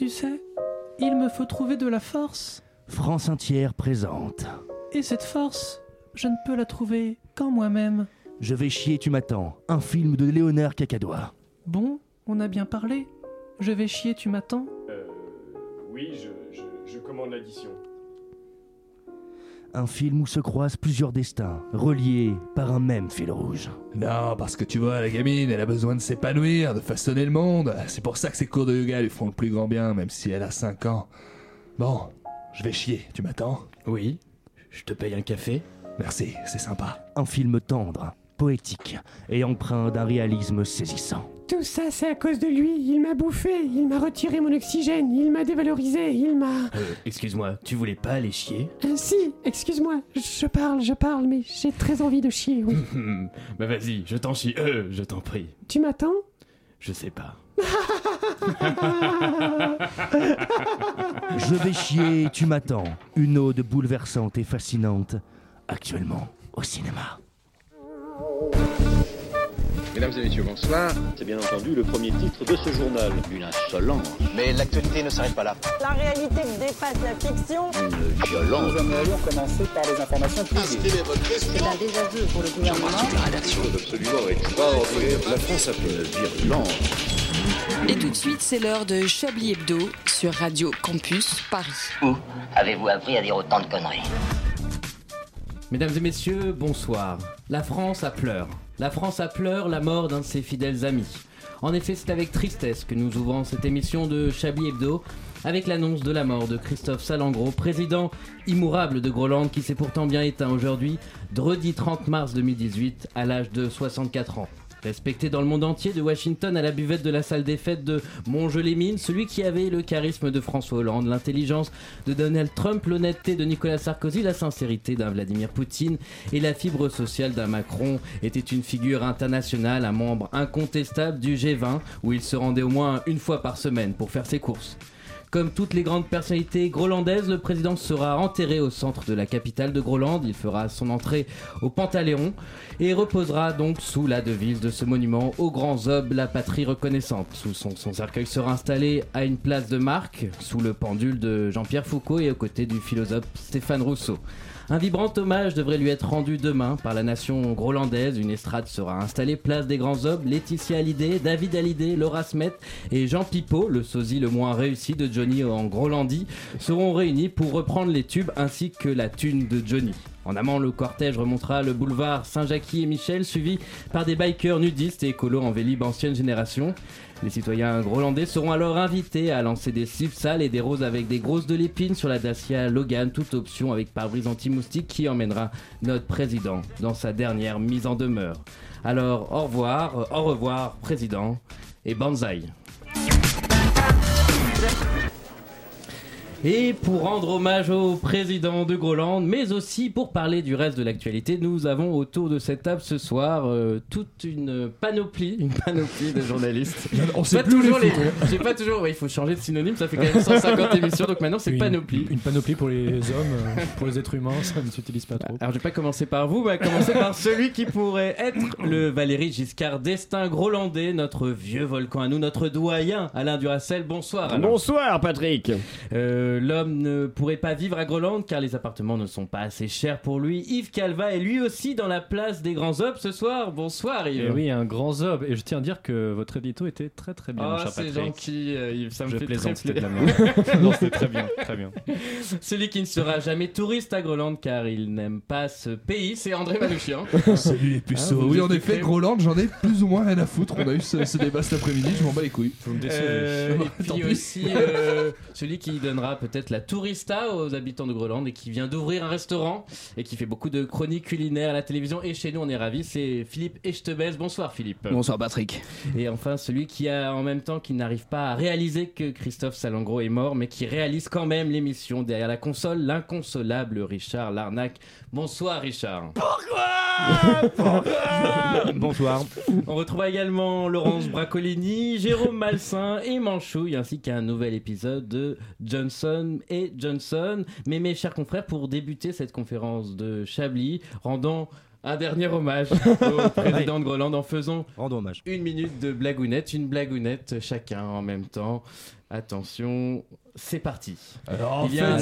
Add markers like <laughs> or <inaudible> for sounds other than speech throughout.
Tu sais, il me faut trouver de la force. France entière présente. Et cette force, je ne peux la trouver qu'en moi-même. Je vais chier, tu m'attends. Un film de Léonard Cacadois. Bon, on a bien parlé. Je vais chier, tu m'attends Euh. Oui, je, je, je commande l'addition. Un film où se croisent plusieurs destins, reliés par un même fil rouge. Non, parce que tu vois, la gamine, elle a besoin de s'épanouir, de façonner le monde. C'est pour ça que ses cours de yoga lui font le plus grand bien, même si elle a 5 ans. Bon, je vais chier, tu m'attends? Oui, je te paye un café. Merci, c'est sympa. Un film tendre, poétique et empreint d'un réalisme saisissant. Tout ça, c'est à cause de lui. Il m'a bouffé, il m'a retiré mon oxygène, il m'a dévalorisé, il m'a. Euh, excuse-moi, tu voulais pas aller chier Euh, si, excuse-moi, je parle, je parle, mais j'ai très envie de chier, oui. <laughs> Bah vas-y, je t'en chie. Euh, je t'en prie. tu m'attends Je sais pas. Je vais chier, tu m'attends. Une ode bouleversante et fascinante, actuellement au cinéma. Mesdames et messieurs, bonsoir. C'est bien entendu le premier titre de ce journal. Une insolence, Mais l'actualité ne s'arrête pas là. La réalité dépasse la fiction. une violence. Nous allons commencer par les informations privées. C'est un désaveu pour le gouvernement. La rédaction est absolument extraordinaire. La France a fait une virulence. Et tout de suite, c'est l'heure de Chablis Hebdo sur Radio Campus Paris. Où avez-vous appris à dire autant de conneries? Mesdames et messieurs, bonsoir. La France a pleure. La France a pleure la mort d'un de ses fidèles amis. En effet, c'est avec tristesse que nous ouvrons cette émission de Chablis Hebdo avec l'annonce de la mort de Christophe Salengro, président immourable de Groland qui s'est pourtant bien éteint aujourd'hui, dredi 30 mars 2018, à l'âge de 64 ans. Respecté dans le monde entier, de Washington à la buvette de la salle des fêtes de Montjeu-les-Mines, celui qui avait le charisme de François Hollande, l'intelligence de Donald Trump, l'honnêteté de Nicolas Sarkozy, la sincérité d'un Vladimir Poutine et la fibre sociale d'un Macron était une figure internationale, un membre incontestable du G20 où il se rendait au moins une fois par semaine pour faire ses courses. Comme toutes les grandes personnalités grolandaises, le président sera enterré au centre de la capitale de Groland. Il fera son entrée au Panthéon et reposera donc sous la devise de ce monument aux grands hommes, la patrie reconnaissante. Son cercueil sera installé à une place de marque, sous le pendule de Jean-Pierre Foucault et aux côtés du philosophe Stéphane Rousseau. Un vibrant hommage devrait lui être rendu demain par la nation grolandaise. Une estrade sera installée place des grands hommes. Laetitia Hallyday, David Hallyday, Laura Smet et Jean Pipeau, le sosie le moins réussi de Johnny en Grolandie, seront réunis pour reprendre les tubes ainsi que la thune de Johnny. En amont, le cortège remontera le boulevard Saint-Jacques et Michel, suivi par des bikers nudistes et écolos en vélib ancienne génération. Les citoyens grolandais seront alors invités à lancer des sales et des roses avec des grosses de l'épine sur la Dacia Logan, toute option avec pare-brise anti-moustique qui emmènera notre président dans sa dernière mise en demeure. Alors, au revoir, euh, au revoir, président, et banzai. Et pour rendre hommage au président de Groland, mais aussi pour parler du reste de l'actualité, nous avons autour de cette table ce soir euh, toute une panoplie, une panoplie de journalistes. On Pas toujours les, j'ai pas toujours, ouais, il faut changer de synonyme, ça fait quand même 150 émissions, donc maintenant c'est Une- panoplie. Une panoplie pour les hommes, euh, pour les êtres humains, ça ne s'utilise pas trop. Alors je vais pas commencer par vous, mais commencer par celui qui pourrait être le Valérie Giscard d'Estaing grolandais, notre vieux volcan à nous, notre doyen Alain Duracel. Bonsoir Alain. Bonsoir Patrick. Euh, L'homme ne pourrait pas vivre à Groland car les appartements ne sont pas assez chers pour lui. Yves Calva est lui aussi dans la place des grands hommes ce soir. Bonsoir Yves. Et oui, un grand zob. Et je tiens à dire que votre édito était très très bien, Oh, c'est gentil, euh, Yves, ça me Je fait plaisante, très plaisir. <laughs> non, c'était très bien, très bien. <laughs> Celui qui ne sera jamais touriste à Groland car il n'aime pas ce pays, c'est André Manouchian. Salut les <laughs> puceaux. Ah, vous oui, en effet, Groland, j'en ai plus ou moins rien à foutre. On a eu ce, ce débat cet après-midi, je m'en bats les couilles. Vous me décevez. Euh, et puis aussi euh, celui qui donnera peut-être la tourista aux habitants de Groland et qui vient d'ouvrir un restaurant et qui fait beaucoup de chroniques culinaires à la télévision et chez nous on est ravis, c'est Philippe Echtebès. Bonsoir Philippe. Bonsoir Patrick. Et enfin celui qui a en même temps qui n'arrive pas à réaliser que Christophe Salengro est mort mais qui réalise quand même l'émission derrière la console, l'inconsolable Richard Larnac. Bonsoir Richard. Bonsoir. On retrouvera également Laurence Bracolini, Jérôme Malsain et Manchouille, ainsi qu'un nouvel épisode de Johnson et Johnson. Mais mes chers confrères, pour débuter cette conférence de Chablis, rendons un dernier hommage au <laughs> président de Groland en faisant Rendons hommage. une minute de blagounette, une blagounette chacun en même temps. Attention, c'est parti. Alors, Il y a-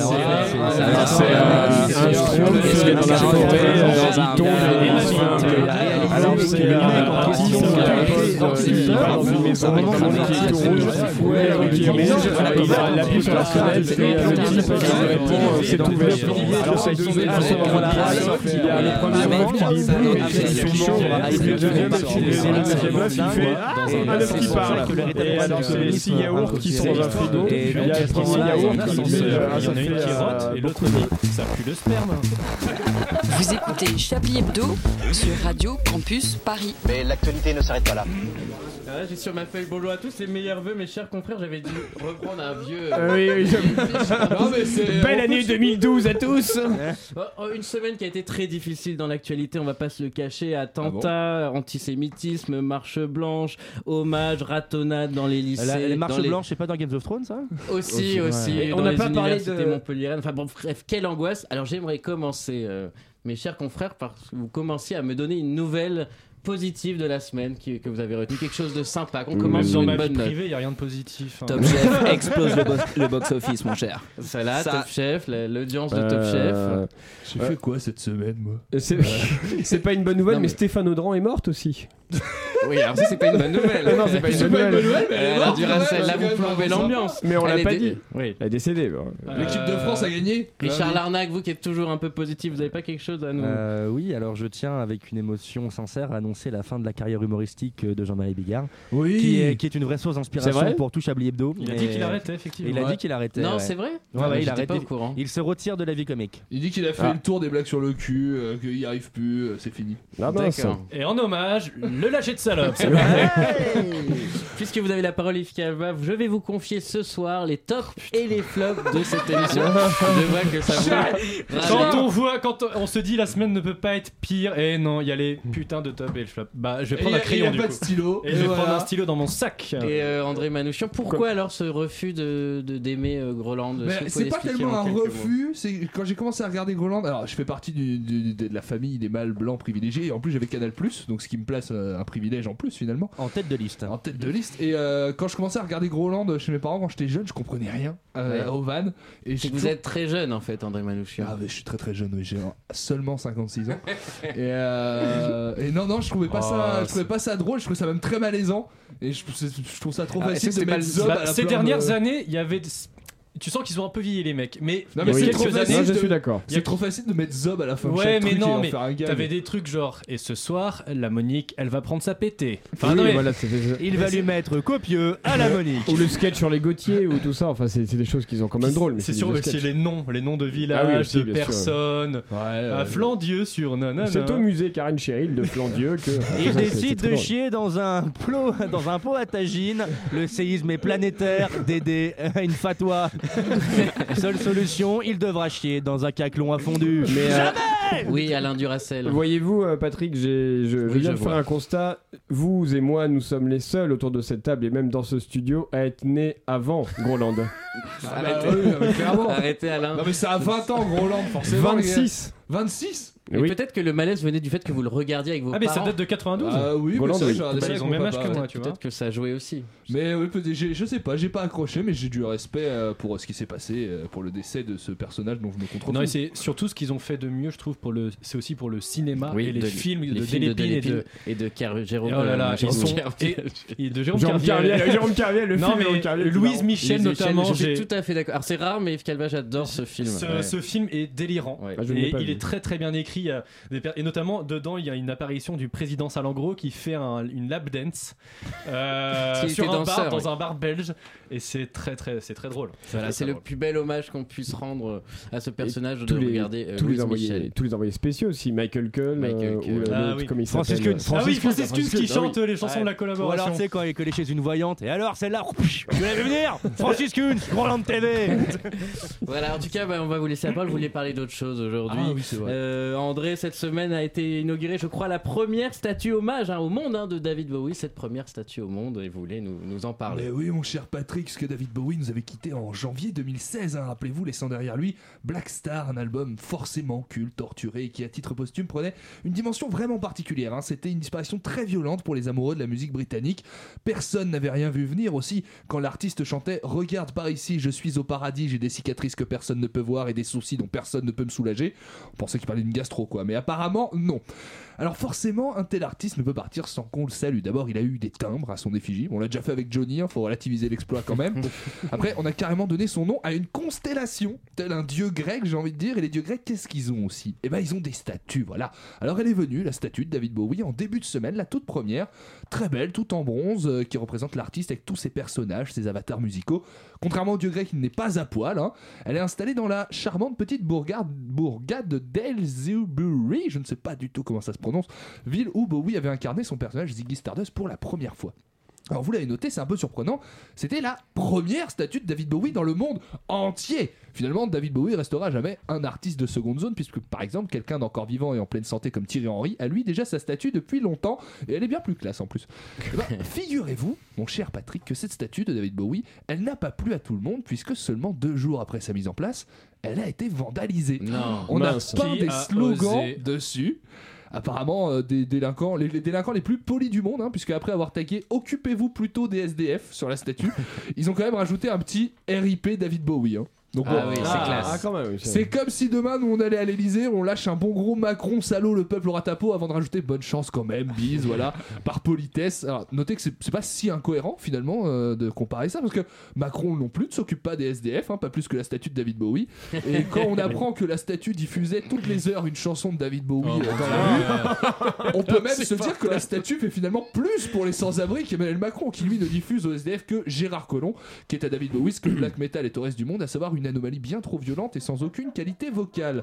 un dans un frigo. Et donc, à ce moment-là, yaourt il y en a une qui rote et l'autre ça pue le sperme. <laughs> Vous écoutez Chablis Hebdo sur Radio Campus Paris. Mais l'actualité ne s'arrête pas là. Ah, J'ai sur ma feuille bonjour à tous les meilleurs vœux mes chers confrères j'avais dû <laughs> reprendre un vieux Ah oui, oui, <laughs> non mais c'est <laughs> Belle année 2012 à tous Oh, oh, Une semaine qui a été très difficile dans l'actualité, on va pas se le cacher. Ah Attentats, antisémitisme, marche blanche, hommage, ratonnade dans les lycées. La- les marches dans les- blanches, c'est pas dans Games of Thrones ça? Aussi, aussi. on n'a pas parlé de- montpelliéraines. Enfin bon, bref, quelle angoisse. Alors j'aimerais commencer, euh, mes chers confrères, par que vous commenciez à me donner une nouvelle positive de la semaine qui- que vous avez retenue, quelque chose de sympa. Qu'on commence sur dans une ma bonne vie note. privée, il y a rien de positif. hein. Top Chef <laughs> explose le, box- le box-office, mon cher. Ça là, Ça- Top Chef, la- l'audience de Top Euh, Chef. J'ai fait quoi cette semaine, moi? C'est c'est pas une bonne nouvelle, Non, mais mais- Stéphane Audran est morte aussi. Oui, alors ça c'est pas une bonne nouvelle. Non, c'est pas une bonne nouvelle. Elle a dû rester là vous plomber l'ambiance. Mais on Elle l'a est pas dé- dit. Oui. Elle est décédée. bon. L'équipe de France a gagné Richard Larnac, vous qui êtes toujours un peu positif, vous avez pas quelque chose à nous Euh, oui, alors je tiens avec une émotion sincère à annoncer la fin de la carrière humoristique de Jean-Marie Bigard, Oui qui est, qui est une vraie source C'est d'inspiration vrai pour tout Chablis Hebdo. Il a dit qu'il arrêtait, effectivement. Il a dit qu'il arrêtait. Non, ouais. c'est vrai Ouais, ouais, il J'étais pas au courant. Il se retire de la vie comique. Il dit qu'il a fait Ah. le tour des blagues sur le cul, euh, qu'il y arrive plus, euh, c'est fini. Ah mince. D'accord. Et en hommage, le lâcher de salope. c'est vrai. Puisque vous avez la parole, Yves Calva, je vais vous confier ce soir les tops et les flops de cette émission. je vois que ça vous. Quand on voit, quand on se dit la semaine ne peut pas être pire, et non, il y a les putains de top et le flop. Bah, je vais prendre un et y crayon a du pas coup. de stylo. Et je vais voilà. prendre un stylo dans mon sac. Et euh, André Manouchian, pourquoi alors ce refus de de- d'aimer euh, Groland c'est pas tellement en un refus, c'est quand j'ai commencé à regarder Groland. Alors, je fais partie du- du- de la famille des mâles blancs privilégiés, et en plus j'avais Canal donc ce qui me place euh, un privilège en plus finalement, En tête de liste. en tête de liste. Et euh, quand je commençais à regarder Groland chez mes parents quand j'étais jeune, je comprenais rien euh, Ouais. aux vannes. Et vous toujours- êtes très jeune en fait, André Manouchian. Ah, mais je suis très très jeune, oui, j'ai seulement 56 ans. <laughs> et, euh, et non, non, je trouvais pas, Oh, ça, je c'est- trouvais pas ça drôle, je trouvais ça même très malaisant. Et je, je trouve ça trop Ah, facile de Bah, à la ces dernières de- années, il y avait. Tu sens qu'ils sont un peu vieillis les mecs, mais Non, il mais y a c'est trop années. facile Non, je de- suis d'accord. C'est trop facile de mettre Zob à la fin Ouais, mais truc non, mais t'avais des trucs genre, et ce soir, la Monique, elle va prendre sa pétée. Enfin, Oui, non, mais- voilà, Il va lui mettre copieux à la Monique. Ou le sketch sur les Gautier ou tout ça, enfin c'est des choses qui sont quand même drôles. C'est sûr, c'est les noms, les noms de villages, Ah oui, aussi, de personnes. À. Flandieux sur nanana. C'est au musée Karine Cheryl de Flandieux que. <laughs> Il c'est décide de chier dans un, plot, dans un pot à tagine. Le séisme est planétaire. Dédé <laughs> une fatwa. <laughs> Seule solution, il devra chier dans un caclon à fondu. Mais euh, Oui, Alain Duracel. voyez-vous, euh, Patrick, j'ai- je, je Oui, viens je de faire vois. un constat. Vous et moi, nous sommes les seuls autour de cette table et même dans ce studio à être nés avant Groland. Ah bah oui, mais clairement. Arrêtez Alain. Non, mais c'est à 20 ans, Groland, forcément. les gars. 26 26 Et Oui. peut-être que le malaise venait du fait que vous le regardiez avec vos Ah, mais ça parents. date de 92 Ah oui, mais ça, oui. Bah, ça ils ont même âge que ouais. moi, tu vois. Peut-être que ça a joué aussi. Mais oui, peut- j'ai- je sais pas, j'ai pas accroché, mais j'ai du respect euh, pour ce qui s'est passé, euh, pour le décès de ce personnage dont je me contrôle. Non, et c'est surtout ce qu'ils ont fait de mieux, je trouve, pour le. C'est aussi pour le cinéma Oui, et les de- films les de films de Delépine et de. et de Car- Jérôme. Oh là là, euh, ils Jérôme sont- Carviel. et de Jérôme Jérôme Carviel. Jérôme Carviel, le Non, film mais Louise. Michel, notamment. je suis j'ai- tout à fait d'accord. Alors c'est rare, mais Yves Calva, j'adore ce film. Ce, film est délirant. Ah, il est très très bien écrit. Des per- Et notamment dedans, il y a une apparition du président Salengro qui fait un- une lap dance euh, <laughs> sur était un danseur, bar, oui. dans un bar belge et c'est très très c'est très drôle. Voilà, c'est le drôle. plus bel hommage qu'on puisse rendre à ce personnage de tous les, regarder euh, tous, les Louise envoyés, Michel. tous les envoyés spéciaux aussi, Michael Kuhn, Michael euh, Kuhn. ou le- Ah l'autre, oui. comment il Francis s'appelle Kuhn. Ah oui, Kuhn, Francis Kuhn qui ah chante les chansons Ouais. de la Ou collaboration. alors, tu sais, quand il est collé chez une voyante. Et alors, celle-là, tu l'avais venir <laughs> Francis Kuhn, Groland TV. Voilà, en tout cas, bah, on va vous laisser la parole. Vous voulez parler d'autre chose aujourd'hui. Ah oui, c'est vrai. Euh, en, André, cette semaine a été inaugurée, je crois, la première statue hommage hein, au monde hein, de David Bowie, cette première statue au monde, et vous voulez nous, en parler. Oui, mon cher Patrick, ce que David Bowie nous avait quitté en janvier 2016, hein, rappelez-vous, laissant derrière lui Black Star, un album forcément culte, torturé, qui à titre posthume prenait une dimension vraiment particulière. hein. C'était une disparition très violente pour les amoureux de la musique britannique. Personne n'avait rien vu venir aussi quand l'artiste chantait Regarde par ici, je suis au paradis, j'ai des cicatrices que personne ne peut voir et des soucis dont personne ne peut me soulager. On pensait qu'il parlait d'une gastro, mais apparemment, non. Alors forcément, un tel artiste ne peut partir sans qu'on le salue. D'abord, il a eu des timbres à son effigie. On l'a déjà fait avec Johnny, il faut relativiser l'exploit quand même. <laughs> Après, on a carrément donné son nom à une constellation, tel un dieu grec, j'ai envie de dire. Et les dieux grecs, qu'est-ce qu'ils ont aussi? Eh ben, ils ont des statues, voilà. Alors, elle est venue, la statue de David Bowie, en début de semaine, la toute première, très belle, tout en bronze, euh, qui représente l'artiste avec tous ses personnages, ses avatars musicaux. Contrairement au dieu grec, il n'est pas à poil. hein. Elle est installée dans la charmante petite bourgade, bourgade de Delsbury, je ne sais pas du tout comment ça se prononce, ville où Bowie avait incarné son personnage Ziggy Stardust pour la première fois. Alors vous l'avez noté, c'est un peu surprenant, c'était la première statue de David Bowie dans le monde entier. Finalement, David Bowie restera jamais un artiste de seconde zone, puisque par exemple, quelqu'un d'encore vivant et en pleine santé comme Thierry Henry a lui déjà sa statue depuis longtemps, et elle est bien plus classe en plus. Eh ben, <laughs> Figurez-vous, mon cher Patrick, que cette statue de David Bowie, elle n'a pas plu à tout le monde, puisque seulement deux jours après sa mise en place, elle a été vandalisée. Non. On Mince. a peint des slogans dessus. Apparemment, euh, des délinquants, les, les délinquants les plus polis du monde, hein, puisque après avoir tagué Occupez-vous plutôt des SDF sur la statue, <laughs> ils ont quand même rajouté un petit RIP David Bowie. hein. Donc Ah bon, oui, c'est Ah, classe. ah, quand même, oui, c'est comme si demain nous on allait à l'Elysée, on lâche un bon gros Macron salaud, le peuple aura ta peau avant de rajouter bonne chance quand même, bise, voilà, <laughs> par politesse. Alors notez que c'est c'est pas si incohérent finalement euh, de comparer ça parce que Macron non plus ne s'occupe pas des SDF, hein, pas plus que la statue de David Bowie. Et quand on apprend que la statue diffusait toutes les heures une chanson de David Bowie Oh, euh, dans la rue, on peut <laughs> même C'est se dire que la statue fait finalement plus pour les sans-abri qu'Emmanuel Macron, qui lui ne diffuse aux SDF que Gérard Collomb, qui est à David Bowie ce que le black metal est au reste du monde, à savoir une anomalie bien trop violente et sans aucune qualité vocale.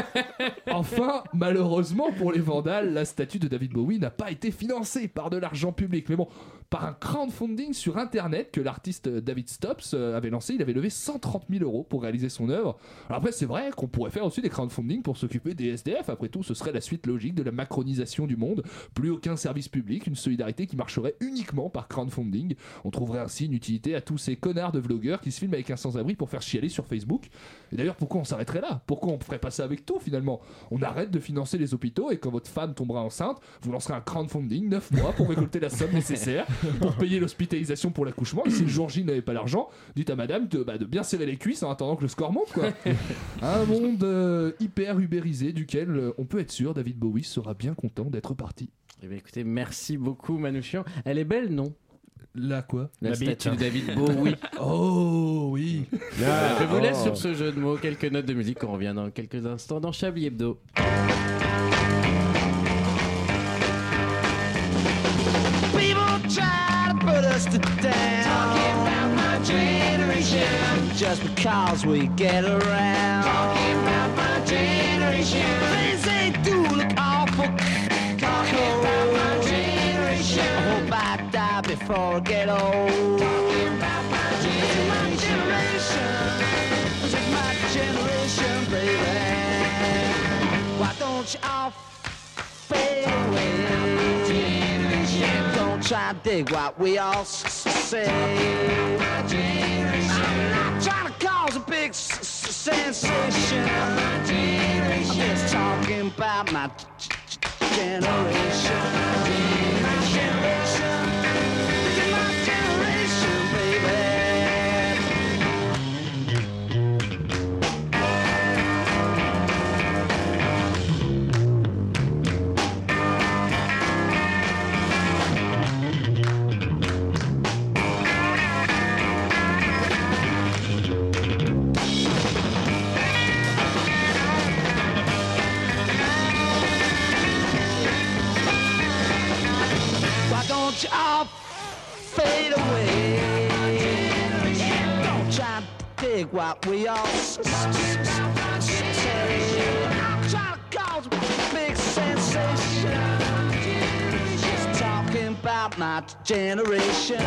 <laughs> enfin, malheureusement pour les vandales, la statue de David Bowie n'a pas été financée par de l'argent public, mais bon, par un crowdfunding sur internet que l'artiste David Stops euh, avait lancé. Il avait levé 130 000 euros pour réaliser son œuvre. Alors après, c'est vrai qu'on pourrait faire aussi des crowdfunding pour s'occuper des SDF. Après tout, ce serait la suite logique de la macronisation du monde. Plus aucun service public, une solidarité qui marcherait uniquement par crowdfunding. On trouverait ainsi une utilité à tous ces connards de vlogueurs qui se filment avec un sans-abri pour faire chialer sur Facebook. Et d'ailleurs, pourquoi on s'arrêterait là? Pourquoi on ferait pas ça avec tout finalement? On arrête de financer les hôpitaux et quand votre femme tombera enceinte, vous lancerez un crowdfunding 9 mois pour récolter la somme <laughs> nécessaire pour payer l'hospitalisation pour l'accouchement. Et si le jour J n'avait pas l'argent, dites à madame de, bah, de bien serrer les cuisses en attendant que le score monte. Quoi. <laughs> Un monde euh, hyper ubérisé duquel euh, on peut être sûr David Bowie sera bien content d'être parti. Eh bien, écoutez, merci beaucoup Manouchian. Elle est belle, non? Là quoi? La, La statue de David Bowie. <laughs> Oh oui je vous laisse oh. sur ce jeu de mots, quelques notes de musique. On revient dans quelques instants dans Chablis Hebdo. Just because we get around. Talking about my generation. Things they do look awful. Talking about my generation. I hope I die before I get old. Talking about my generation. This is my generation, baby. Why don't you all fade away? Don't try to dig what we all say. Not trying to cause a big s- s- sensation. I'm just talking about. My generation. All fade away? Don't try to dig what we all say. Trying to cause a big sensation. Just my generation.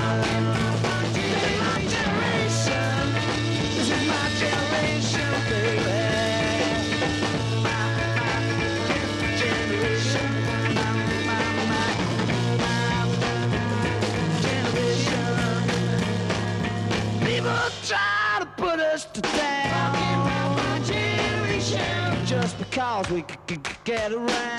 Get around.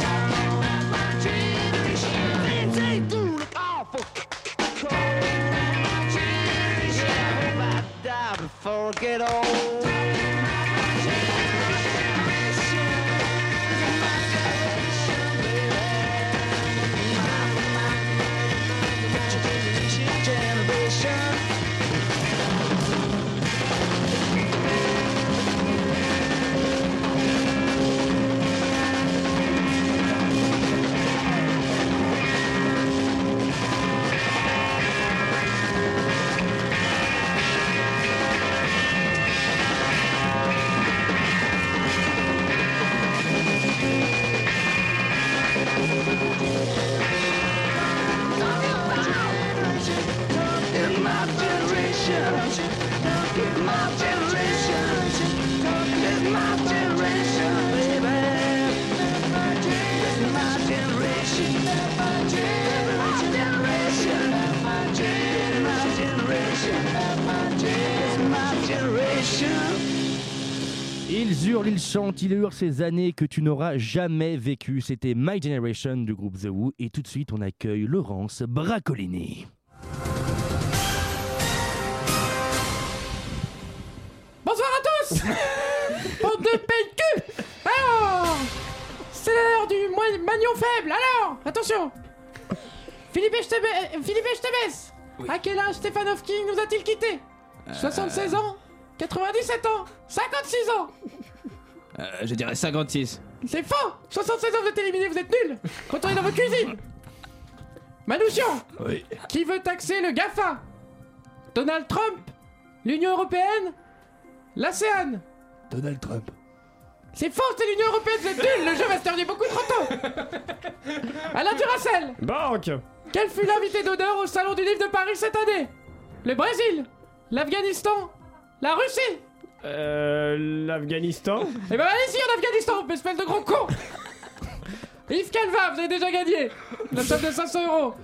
Chantent, ils hurlent ces années que tu n'auras jamais vécues. C'était My Generation du groupe The Who. Et tout de suite, on accueille Laurence Bracolini. Bonsoir à tous. <laughs> Bande de PQ Alors C'est l'heure du mois- magnon faible, alors Attention. Philippe Esteves, Philippe Esteves À quel âge Stefanov King nous a-t-il quitté? 76 ans? 97 ans? 56 ans? Euh, je dirais 56. C'est faux! 76 ans, vous êtes éliminé, vous êtes nuls! Retournez dans votre cuisine! Manouchian! Oui. Qui veut taxer le GAFA Donald Trump! L'Union Européenne! L'ASEAN Donald Trump. C'est faux, c'est l'Union Européenne, vous êtes nuls! Le jeu va se terminer beaucoup trop tôt! Alain Duracel! Banque! Quel fut l'invité d'honneur au Salon du Livre de Paris cette année? Le Brésil! L'Afghanistan! La Russie Euh. L'Afghanistan. Eh ben allez-y en Afghanistan, espèce de gros con. Yves Calva, vous avez déjà gagné. La somme de 500 euros.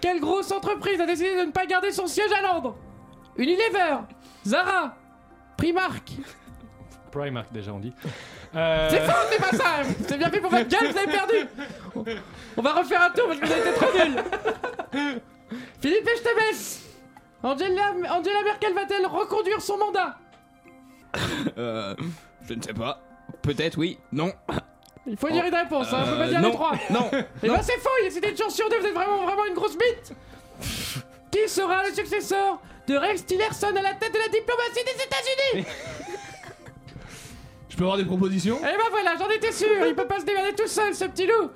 Quelle grosse entreprise a décidé de ne pas garder son siège à Londres? Unilever Zara Primark. Primark déjà on dit. Euh, C'est faux, c'est pas ça. C'est bien fait pour votre gueule, vous avez perdu. On va refaire un tour parce que vous avez été trop nuls. Philippe Angela, Angela Merkel va-t-elle reconduire son mandat? <laughs> Euh. Je ne sais pas. Peut-être oui. Non. Il faut dire une réponse, hein, on peut pas Euh, dire non, les trois <laughs> non, Et ben c'est faux, c'était une chance sur deux, vous êtes vraiment, vraiment une grosse bite <laughs> Qui sera le successeur de Rex Tillerson à la tête de la diplomatie des États-Unis? Je peux avoir des propositions? Et ben voilà, j'en étais sûr, il peut pas se démerder tout seul, ce petit loup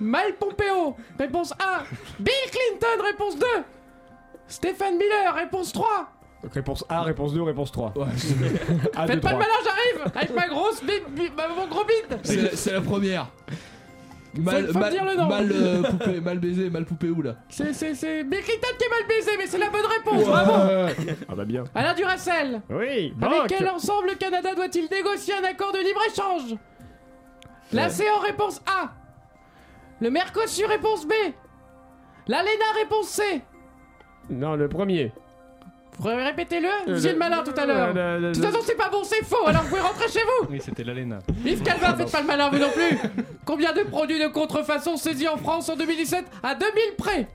Mike Pompeo, réponse 1. Bill Clinton, réponse 2. Stéphane Miller, réponse 3. Donc réponse A, réponse 2, réponse 3. <laughs> A, Faites 2, pas 3. le malin, j'arrive Avec ma grosse bite, bi- ma- mon gros bide C'est la, c'est la première. Mal, Faut- mal, dire le nom. mal, euh, poupée, mal baisé, mal poupée où là C'est, c'est, c'est Bill Clinton qui est mal baisé, mais c'est la bonne réponse, bravo Ah bah bien. Alain Duracel Oui, Avec banque quel ensemble le Canada doit-il négocier un accord de libre-échange? L'ASEAN réponse A. Le Mercosur réponse B. L'ALENA réponse C. Non, le premier. Vous pouvez répéter-le Vous étiez le- le malin tout à l'heure. De toute façon, c'est pas bon, c'est faux, alors vous pouvez rentrer chez vous. Oui, c'était l'ALENA. Yves Calva, faites pas le malin, vous non plus. <laughs> Combien de produits de contrefaçon saisis en France en 2017 à 2000 près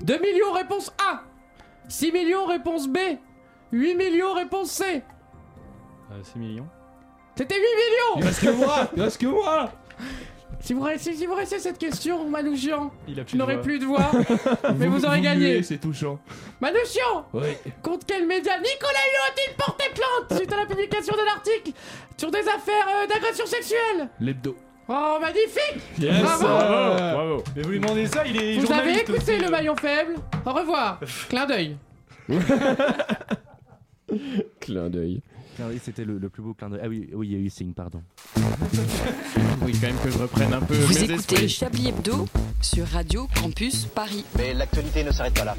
2 millions réponse A. 6 millions réponse B. 8 millions réponse C. Euh, 6 millions. C'était 8 millions Il reste que moi reste que moi Si vous restez, si vous restez cette question, Manouchian, Il a plus je n'aurai de voix. plus de voix, <laughs> mais vous, aurez gagné. C'est touchant. Manouchian Oui. Contre quel média? Nicolas Hulot a-t-il porté plainte suite à la publication d'un article sur des affaires euh, d'agression sexuelle L'hebdo. Oh, magnifique Yes Bravo. Bravo, bravo. Mais vous lui demandez ça, il est Vous avez journaliste écouté aussi, le euh. maillon faible? Au revoir <laughs> Clin d'œil <laughs> Clin d'œil. D'œil, C'était le, le plus beau clin d'œil. Ah oui, oui, il y a eu signe, pardon. <laughs> Oui, quand même que je reprenne un peu Vous mes écoutez esprits. Chablis Hebdo sur Radio Campus Paris. Mais l'actualité ne s'arrête pas là.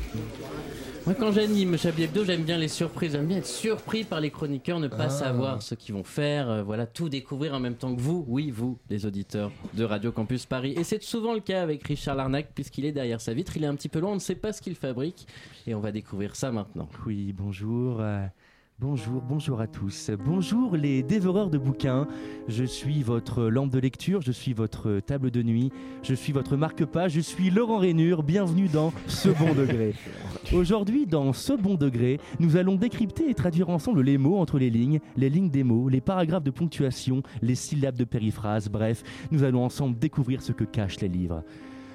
Moi, quand j'anime Chablis Hebdo, j'aime bien les surprises. J'aime bien être surpris par les chroniqueurs, ne pas savoir ce qu'ils vont faire. euh, voilà, tout découvrir en même temps que vous. Oui, vous, les auditeurs de Radio Campus Paris. Et c'est souvent le cas avec Richard Larnac, puisqu'il est derrière sa vitre. Il est un petit peu loin, on ne sait pas ce qu'il fabrique. Et on va découvrir ça maintenant. Oui, bonjour. Bonjour, bonjour à tous. Bonjour les dévoreurs de bouquins. Je suis votre lampe de lecture, je suis votre table de nuit, je suis votre marque-page, je suis Laurent Rainure. Bienvenue dans Ce Bon Degré. <laughs> Aujourd'hui, dans Ce Bon Degré, nous allons décrypter et traduire ensemble les mots entre les lignes, les lignes des mots, les paragraphes de ponctuation, les syllabes de périphrase. Bref, nous allons ensemble découvrir ce que cachent les livres.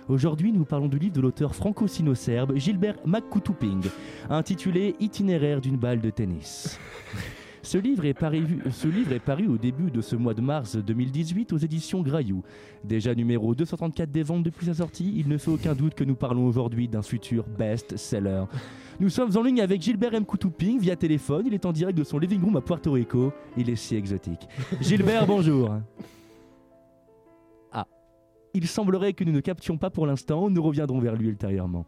Aujourd'hui, nous parlons du livre de l'auteur franco-sino-serbe Gilbert Makoutouping, intitulé Itinéraire d'une balle de tennis. <laughs> Ce livre, est paru, ce livre est paru au début de ce mois de mars 2018 aux éditions Graillou. Déjà numéro 234 des ventes depuis sa sortie, il ne fait aucun doute que nous parlons aujourd'hui d'un futur best-seller. Nous sommes en ligne avec Gilbert M. Koutouping via téléphone. Il est en direct de son living room à Puerto Rico. Il est si exotique. <laughs> Gilbert, bonjour. Il semblerait que nous ne captions pas pour l'instant, nous reviendrons vers lui ultérieurement.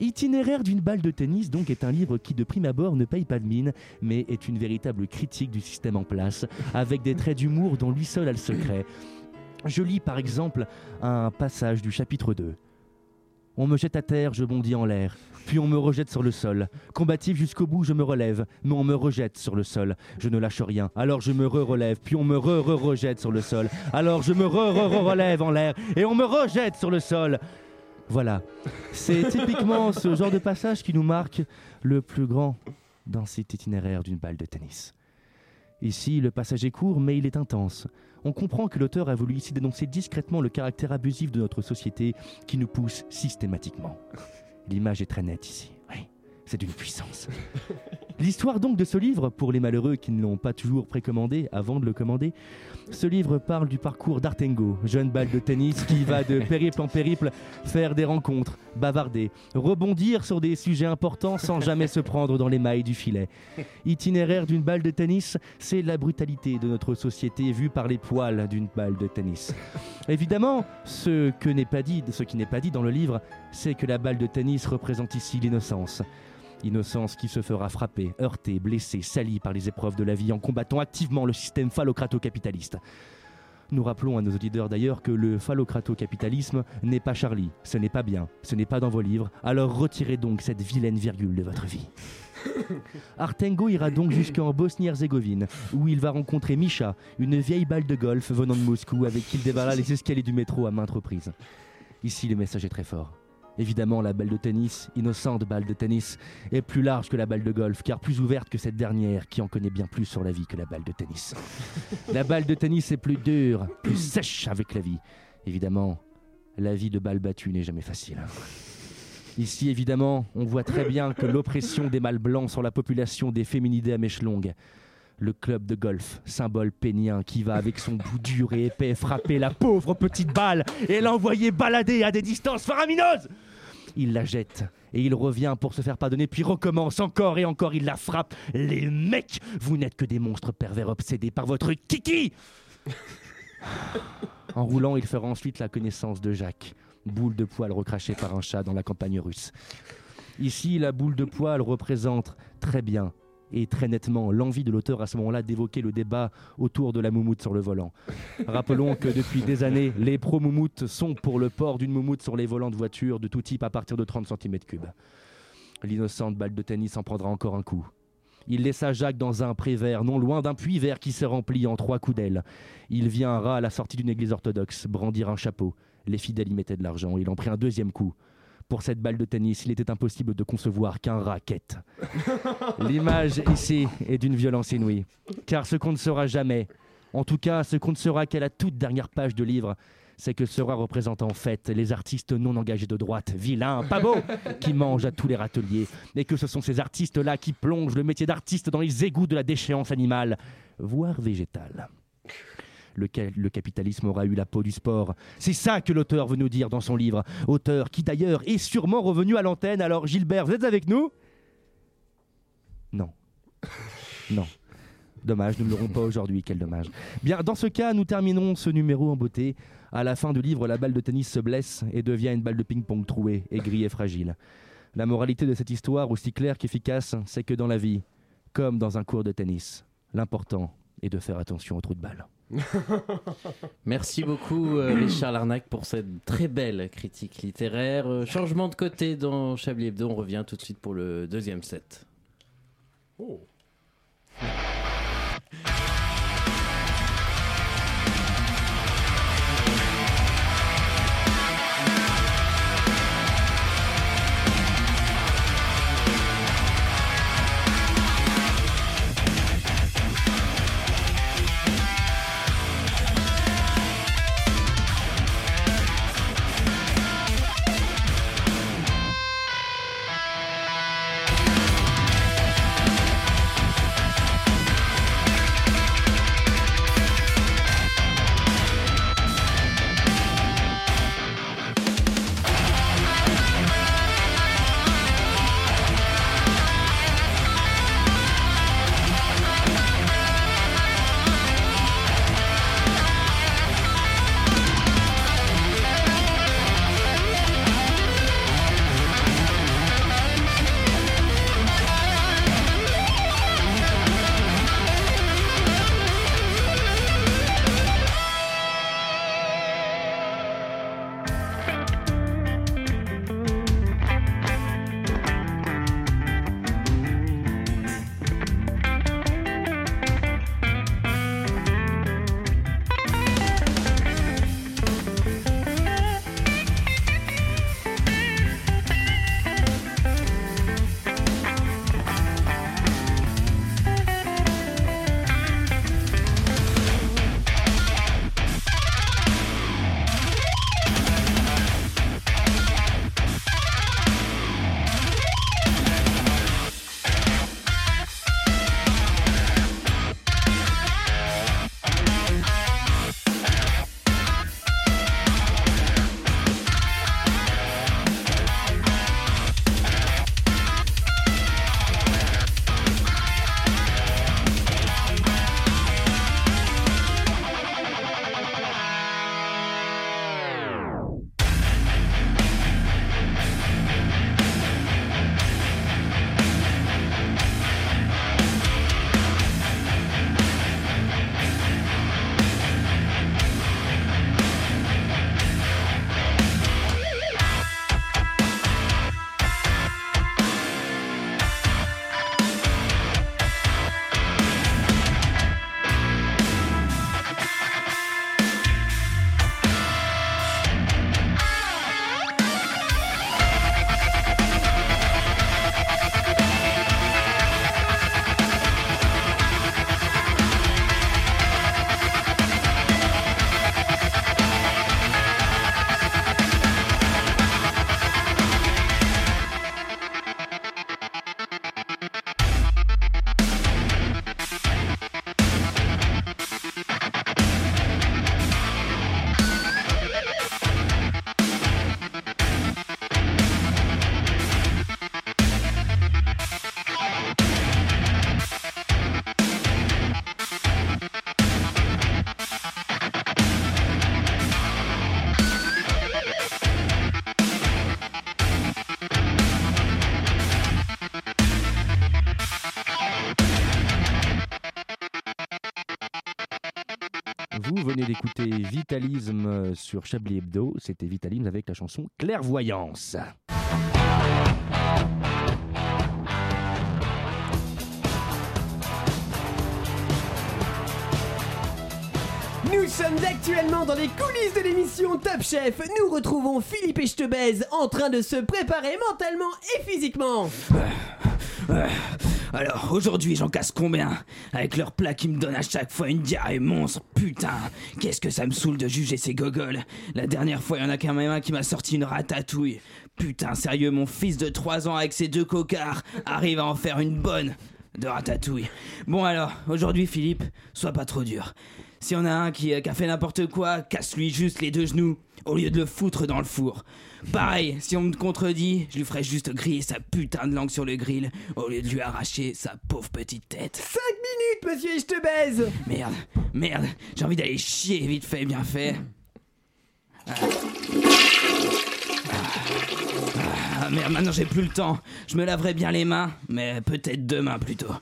Itinéraire d'une balle de tennis donc est un livre qui de prime abord ne paye pas de mine, mais est une véritable critique du système en place, avec des traits d'humour dont lui seul a le secret. Je lis par exemple un passage du chapitre 2. On me jette à terre, je bondis en l'air. Puis on me rejette sur le sol. Combatif jusqu'au bout, je me relève. Mais on me rejette sur le sol. Je ne lâche rien. Alors je me re-relève. Puis on me re-re-rejette sur le sol. Alors je me re-re-relève en l'air. Et on me rejette sur le sol. Voilà. C'est typiquement ce genre de passage qui nous marque le plus grand dans cet itinéraire d'une balle de tennis. Ici, le passage est court, mais il est intense. On comprend que l'auteur a voulu ici dénoncer discrètement le caractère abusif de notre société qui nous pousse systématiquement. L'image est très nette ici. C'est d'une puissance. L'histoire donc de ce livre, pour les malheureux qui ne l'ont pas toujours précommandé avant de le commander, ce livre parle du parcours d'Artengo, jeune balle de tennis qui va de périple en périple faire des rencontres, bavarder, rebondir sur des sujets importants sans jamais se prendre dans les mailles du filet. Itinéraire d'une balle de tennis, c'est la brutalité de notre société vue par les poils d'une balle de tennis. Évidemment, ce, ce qui n'est pas dit dans le livre, c'est que la balle de tennis représente ici l'innocence. Innocence qui se fera frapper, heurter, blesser, salie par les épreuves de la vie en combattant activement le système phallocrato-capitaliste. Nous rappelons à nos auditeurs d'ailleurs que le phallocrato-capitalisme n'est pas Charlie, ce n'est pas bien, ce n'est pas dans vos livres, alors retirez donc cette vilaine virgule de votre vie. <laughs> Artengo ira donc jusqu'en Bosnie-Herzégovine, où il va rencontrer Misha, une vieille balle de golf venant de Moscou avec qui il dévala les escaliers du métro à maintes reprises. Ici, le message est très fort. Évidemment, la balle de tennis, innocente balle de tennis, est plus large que la balle de golf, car plus ouverte que cette dernière, qui en connaît bien plus sur la vie que la balle de tennis. <laughs> La balle de tennis est plus dure, plus sèche avec la vie. Évidemment, la vie de balle battue n'est jamais facile. Ici, évidemment, on voit très bien que l'oppression des mâles blancs sur la population des féminidés à mèche longue. Le club de golf, symbole pénien qui va avec son bout dur et épais frapper la pauvre petite balle et l'envoyer balader à des distances faramineuses. Il la jette et il revient pour se faire pardonner, puis recommence encore et encore, il la frappe. Les mecs, vous n'êtes que des monstres pervers obsédés par votre kiki En roulant, il fera ensuite la connaissance de Jacques, boule de poil recrachée par un chat dans la campagne russe. Ici, la boule de poil représente très bien et très nettement l'envie de l'auteur à ce moment-là d'évoquer le débat autour de la moumoute sur le volant. Rappelons que depuis des années, les pro-moumoutes sont pour le port d'une moumoute sur les volants de voitures de tout type à partir de 30 cm3. L'innocente balle de tennis en prendra encore un coup. Il laissa Jacques dans un pré vert, non loin d'un puits vert qui se remplit en trois coups d'aile. Il viendra à la sortie d'une église orthodoxe, brandir un chapeau. Les fidèles y mettaient de l'argent. Il en prit un deuxième coup. Pour cette balle de tennis, il était impossible de concevoir qu'un racket. <laughs> L'image ici est d'une violence inouïe. Car ce qu'on ne saura jamais, en tout cas ce qu'on ne saura qu'à la toute dernière page de livre, c'est que Sera représente en fait les artistes non engagés de droite, vilains, pas beaux, <laughs> qui mangent à tous les râteliers, et que ce sont ces artistes-là qui plongent le métier d'artiste dans les égouts de la déchéance animale, voire végétale. Le, ca- le capitalisme aura eu la peau du sport. C'est ça que l'auteur veut nous dire dans son livre. Auteur qui d'ailleurs est sûrement revenu à l'antenne. Alors Gilbert, vous êtes avec nous? Non. <laughs> Non. Dommage, nous ne l'aurons pas aujourd'hui, quel dommage. Bien, dans ce cas, nous terminons ce numéro en beauté. À la fin du livre, la balle de tennis se blesse et devient une balle de ping-pong trouée, aigrie et fragile. La moralité de cette histoire, aussi claire qu'efficace, c'est que dans la vie, comme dans un cours de tennis, l'important est de faire attention aux trous de balle. <laughs> Merci beaucoup euh, Richard Larnac pour cette très belle critique littéraire. Euh, changement de côté dans Chablis Hebdo, on revient tout de suite pour le deuxième set. Vous sur Chablis Hebdo. C'était Vitalisme avec la chanson Clairvoyance. Nous sommes actuellement dans les coulisses de l'émission Top Chef. Nous retrouvons Philippe Echtebèze en train de se préparer mentalement et physiquement. Alors, aujourd'hui, j'en casse combien Avec leur plat qui me donne à chaque fois une diarrhée monstre. Putain, qu'est-ce que ça me saoule de juger ces gogoles. La dernière fois, il y en a quand même un qui m'a sorti une ratatouille. Putain, sérieux, mon fils de 3 ans avec ses deux cocards arrive à en faire une bonne de ratatouille. Bon alors, aujourd'hui, Philippe, sois pas trop dur. Si on a un qui, qui a fait n'importe quoi, casse-lui juste les deux genoux au lieu de le foutre dans le four. Pareil, si on me contredit, je lui ferai juste griller sa putain de langue sur le grill au lieu de lui arracher sa pauvre petite tête. 5 minutes, monsieur Echtebèze Merde, merde, j'ai envie d'aller chier vite fait, bien fait. Ah. Ah, merde, maintenant j'ai plus le temps. Je me laverai bien les mains, mais peut-être demain plutôt.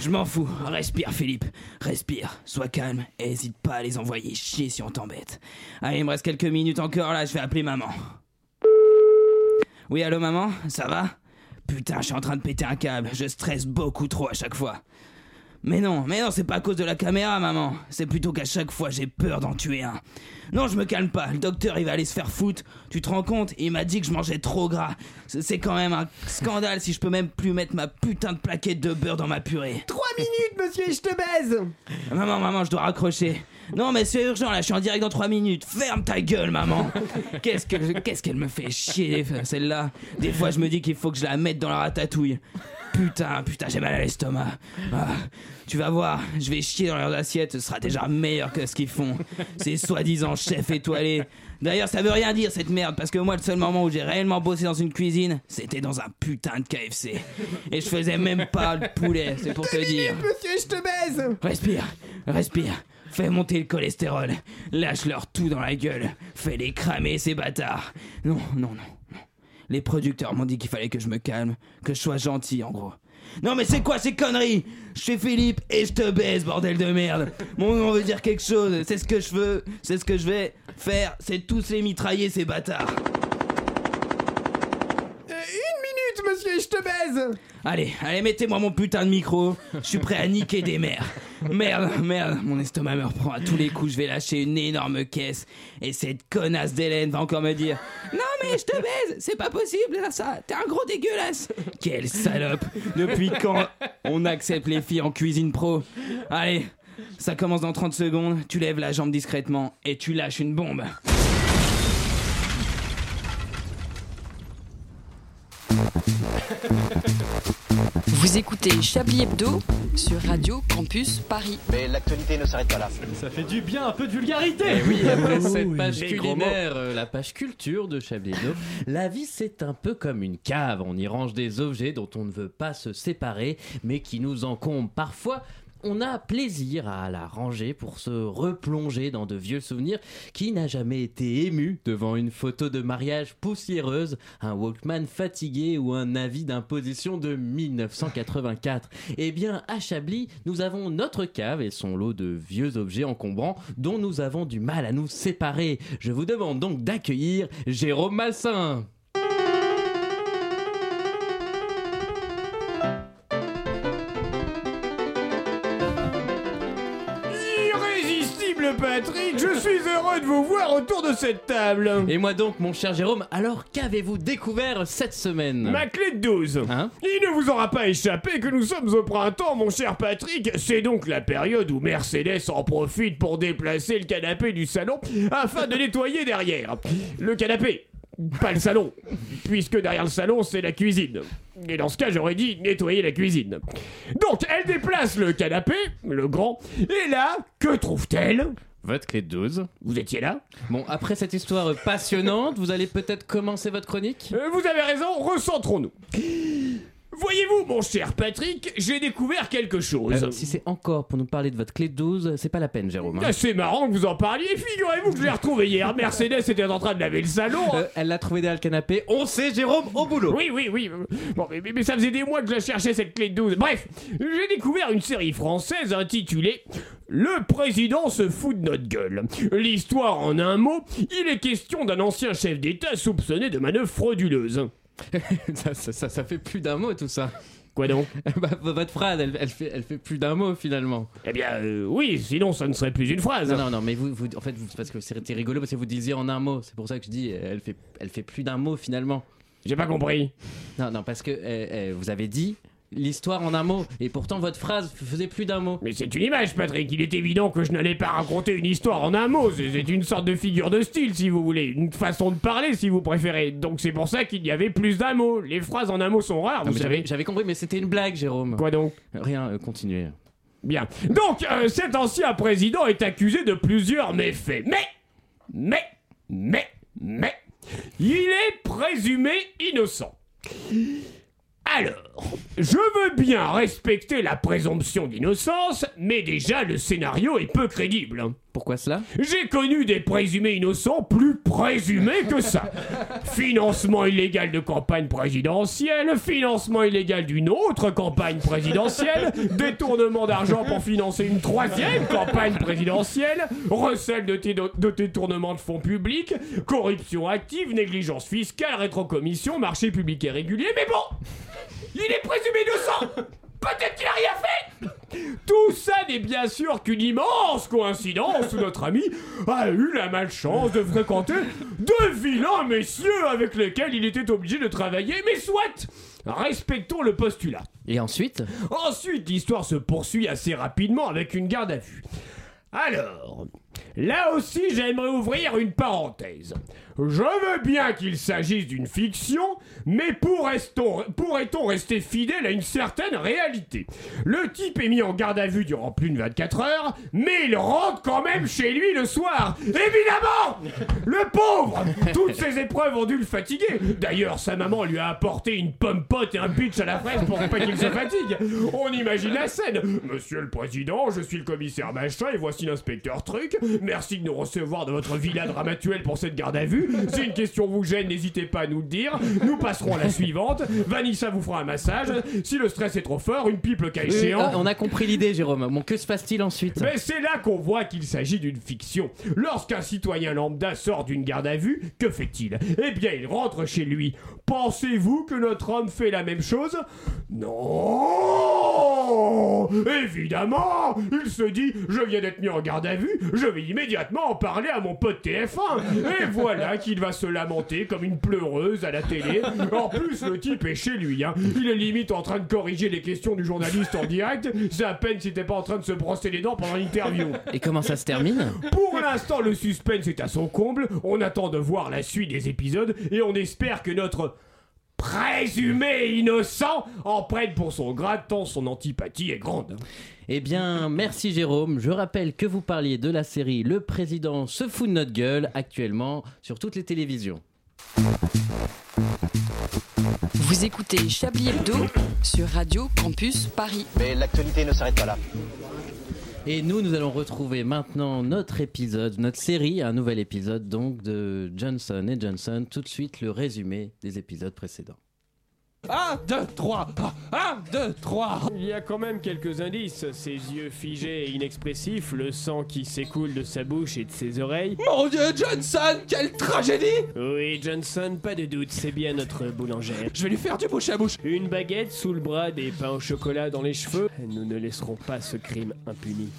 Je m'en fous. Respire, Philippe. Respire. Sois calme et hésite pas à les envoyer chier si on t'embête. Allez, il me reste quelques minutes encore là, je vais appeler maman. Oui, allô maman? Ça va? Putain, je suis en train de péter un câble. Je stresse beaucoup trop à chaque fois. Mais non, mais non, c'est pas à cause de la caméra, maman. C'est plutôt qu'à chaque fois j'ai peur d'en tuer un. Non, je me calme pas. Le docteur, il va aller se faire foutre. Tu te rends compte? Il m'a dit que je mangeais trop gras. C'est quand même un scandale si je peux même plus mettre ma putain de plaquette de beurre dans ma purée. 3 minutes, monsieur Echtebèze Maman, maman, je dois raccrocher. Non, mais c'est urgent, là, je suis en direct dans 3 minutes. Ferme ta gueule, maman. <laughs> Qu'est-ce que- qu'est-ce qu'elle me fait chier, celle-là? Des fois, je me dis qu'il faut que je la mette dans la ratatouille. Putain, putain, j'ai mal à l'estomac. Ah, tu vas voir, je vais chier dans leurs assiettes, ce sera déjà meilleur que ce qu'ils font. Ces soi-disant chefs étoilés. D'ailleurs, ça veut rien dire cette merde, parce que moi, le seul moment où j'ai réellement bossé dans une cuisine, c'était dans un putain de KFC. Et je faisais même pas le poulet, c'est pour te dire. Monsieur Echtebèze Respire, respire. Fais monter le cholestérol. Lâche-leur tout dans la gueule. Fais-les cramer, ces bâtards. Non, non, non, non. Les producteurs m'ont dit qu'il fallait que je me calme, que je sois gentil, en gros. Non mais c'est quoi ces conneries? Je suis Philippe et je te baise, bordel de merde Mon nom veut dire quelque chose, c'est ce que je veux, c'est ce que je vais faire, c'est tous les mitrailler, ces bâtards Une minute, monsieur Echtebèze Allez, allez, mettez-moi mon putain de micro. Je suis prêt à niquer des mères. Merde, merde, mon estomac me reprend à tous les coups. Je vais lâcher une énorme caisse. Et cette connasse d'Hélène va encore me dire Non, mais je te baise, c'est pas possible, ça. T'es un gros dégueulasse. Quelle salope. Depuis quand on accepte les filles en cuisine pro? Allez, ça commence dans 30 secondes. Tu lèves la jambe discrètement et tu lâches une bombe. Vous écoutez Chablis Hebdo sur Radio Campus Paris. Mais l'actualité ne s'arrête pas là. Ça fait du bien un peu de vulgarité Et Eh oui, après <laughs> cette page culinaire, euh, la page culture de Chablis Hebdo, la vie c'est un peu comme une cave. On y range des objets dont on ne veut pas se séparer, mais qui nous encombrent parfois. On a plaisir à la ranger pour se replonger dans de vieux souvenirs. Qui n'a jamais été ému devant une photo de mariage poussiéreuse, un Walkman fatigué ou un avis d'imposition de 1984 Eh bien, à nous avons notre cave et son lot de vieux objets encombrants dont nous avons du mal à nous séparer. Je vous demande donc d'accueillir Jérôme Massin. Patrick, je suis heureux de vous voir autour de cette table. Et moi donc, mon cher Jérôme, alors qu'avez-vous découvert cette semaine? Ma clé de 12. Hein? Il ne vous aura pas échappé que nous sommes au printemps, mon cher Patrick. C'est donc la période où Mercedes en profite pour déplacer le canapé du salon afin de nettoyer derrière. Le canapé, pas le salon, puisque derrière le salon, c'est la cuisine. Et dans ce cas, j'aurais dit nettoyer la cuisine. Donc, elle déplace le canapé, le grand, et là, que trouve-t-elle? Votre clé de 12. Vous étiez là Bon, après cette histoire passionnante, vous allez peut-être commencer votre chronique? Euh, Vous avez raison, recentrons-nous. Voyez-vous, mon cher Patrick, j'ai découvert quelque chose. Euh, si c'est encore pour nous parler de votre clé de 12, c'est pas la peine, Jérôme. hein. Ah, C'est marrant que vous en parliez. Figurez-vous que je l'ai retrouvé hier. <laughs> Mercedes était en train de laver le salon. Euh, elle l'a trouvé derrière le canapé. On sait, Jérôme, au boulot. Oui, oui, oui. Bon, mais, mais- mais ça faisait des mois que je cherchais cette clé de 12. Bref, j'ai découvert une série française intitulée Le président se fout de notre gueule. L'histoire en un mot, il est question d'un ancien chef d'État soupçonné de manœuvres frauduleuses. <laughs> ça, ça- ça- ça fait plus d'un mot tout ça. Quoi donc? <laughs> Bah, Votre phrase, elle, elle fait, elle fait plus d'un mot finalement. Eh bien, euh, oui, sinon ça ne serait plus une phrase. Non, non, non, mais vous, vous en fait, vous, parce que c'était rigolo parce que vous disiez en un mot. C'est pour ça que je dis, elle fait, elle fait plus d'un mot finalement. J'ai pas compris. Non, non, parce que euh, euh, vous avez dit l'histoire en un mot, et pourtant votre phrase faisait plus d'un mot. Mais c'est une image, Patrick. Il est évident que je n'allais pas raconter une histoire en un mot. C'est une sorte de figure de style, si vous voulez. Une façon de parler, si vous préférez. Donc c'est pour ça qu'il y avait plus d'un mot. Les phrases en un mot sont rares, Non, vous savez. J'avais j'avais compris, mais c'était une blague, Jérôme. Quoi donc? Rien, euh, continuez. Bien. Donc, euh, cet ancien président est accusé de plusieurs méfaits. Mais, mais, mais, mais, il est présumé innocent. Alors, je veux bien respecter la présomption d'innocence, mais déjà le scénario est peu crédible. Pourquoi cela? J'ai connu des présumés innocents plus présumés que ça. Financement illégal de campagne présidentielle, financement illégal d'une autre campagne présidentielle, détournement d'argent pour financer une troisième campagne présidentielle, recel de, de détournement de fonds publics, corruption active, négligence fiscale, rétrocommission, marché public irrégulier, mais bon Il est présumé innocent Peut-être qu'il a rien fait Tout ça n'est bien sûr qu'une immense coïncidence où notre ami a eu la malchance de fréquenter deux vilains messieurs avec lesquels il était obligé de travailler, mais soit Respectons le postulat. Et ensuite? Ensuite, l'histoire se poursuit assez rapidement avec une garde à vue. Alors, là aussi, j'aimerais ouvrir une parenthèse. Je veux bien qu'il s'agisse d'une fiction, mais pourrait-on rester fidèle à une certaine réalité? Le type est mis en garde à vue durant plus de 24 heures, mais il rentre quand même chez lui le soir. Évidemment Le pauvre Toutes ces épreuves ont dû le fatiguer. D'ailleurs, sa maman lui a apporté une pomme pote et un pitch à la fraise pour pas qu'il se fatigue. On imagine la scène. Monsieur le Président, je suis le commissaire machin et voici l'inspecteur truc. Merci de nous recevoir dans votre villa dramatuelle pour cette garde à vue. <laughs> Si une question vous gêne, n'hésitez pas à nous le dire. Nous passerons à la suivante. Vanessa vous fera un massage. Si le stress est trop fort, une pipe le cas échéant. ah, on a compris l'idée, Jérôme. Bon, que se passe-t-il ensuite? Mais c'est là qu'on voit qu'il s'agit d'une fiction. Lorsqu'un citoyen lambda sort d'une garde à vue, que fait-il? Eh bien, il rentre chez lui. Pensez-vous que notre homme fait la même chose? Non Évidemment Il se dit, je viens d'être mis en garde à vue, je vais immédiatement en parler à mon pote TF1. Et voilà qu'il va se lamenter comme une pleureuse à la télé. En plus, le type est chez lui. hein. Il est limite en train de corriger les questions du journaliste en direct. C'est à peine s'il était pas en train de se brosser les dents pendant l'interview. Et comment ça se termine Pour l'instant, le suspense est à son comble. On attend de voir la suite des épisodes et on espère que notre présumé innocent en prenne pour son grade tant son antipathie est grande. Eh bien, merci Jérôme. Je rappelle que vous parliez de la série Le Président se fout de notre gueule actuellement sur toutes les télévisions. Vous écoutez Chablis Hebdo sur Radio Campus Paris. Mais l'actualité ne s'arrête pas là. Et nous, nous allons retrouver maintenant notre épisode, notre série, un nouvel épisode donc de Johnson et Johnson. Tout de suite, le résumé des épisodes précédents. 1, 2, 3 1, 2, 3 Il y a quand même quelques indices. Ses yeux figés et inexpressifs, le sang qui s'écoule de sa bouche et de ses oreilles. Mon dieu, Johnson, quelle tragédie Oui, Johnson, pas de doute, c'est bien notre boulangère. Je vais lui faire du bouche à bouche. Une baguette sous le bras, des pains au chocolat dans les cheveux. Nous ne laisserons pas ce crime impuni.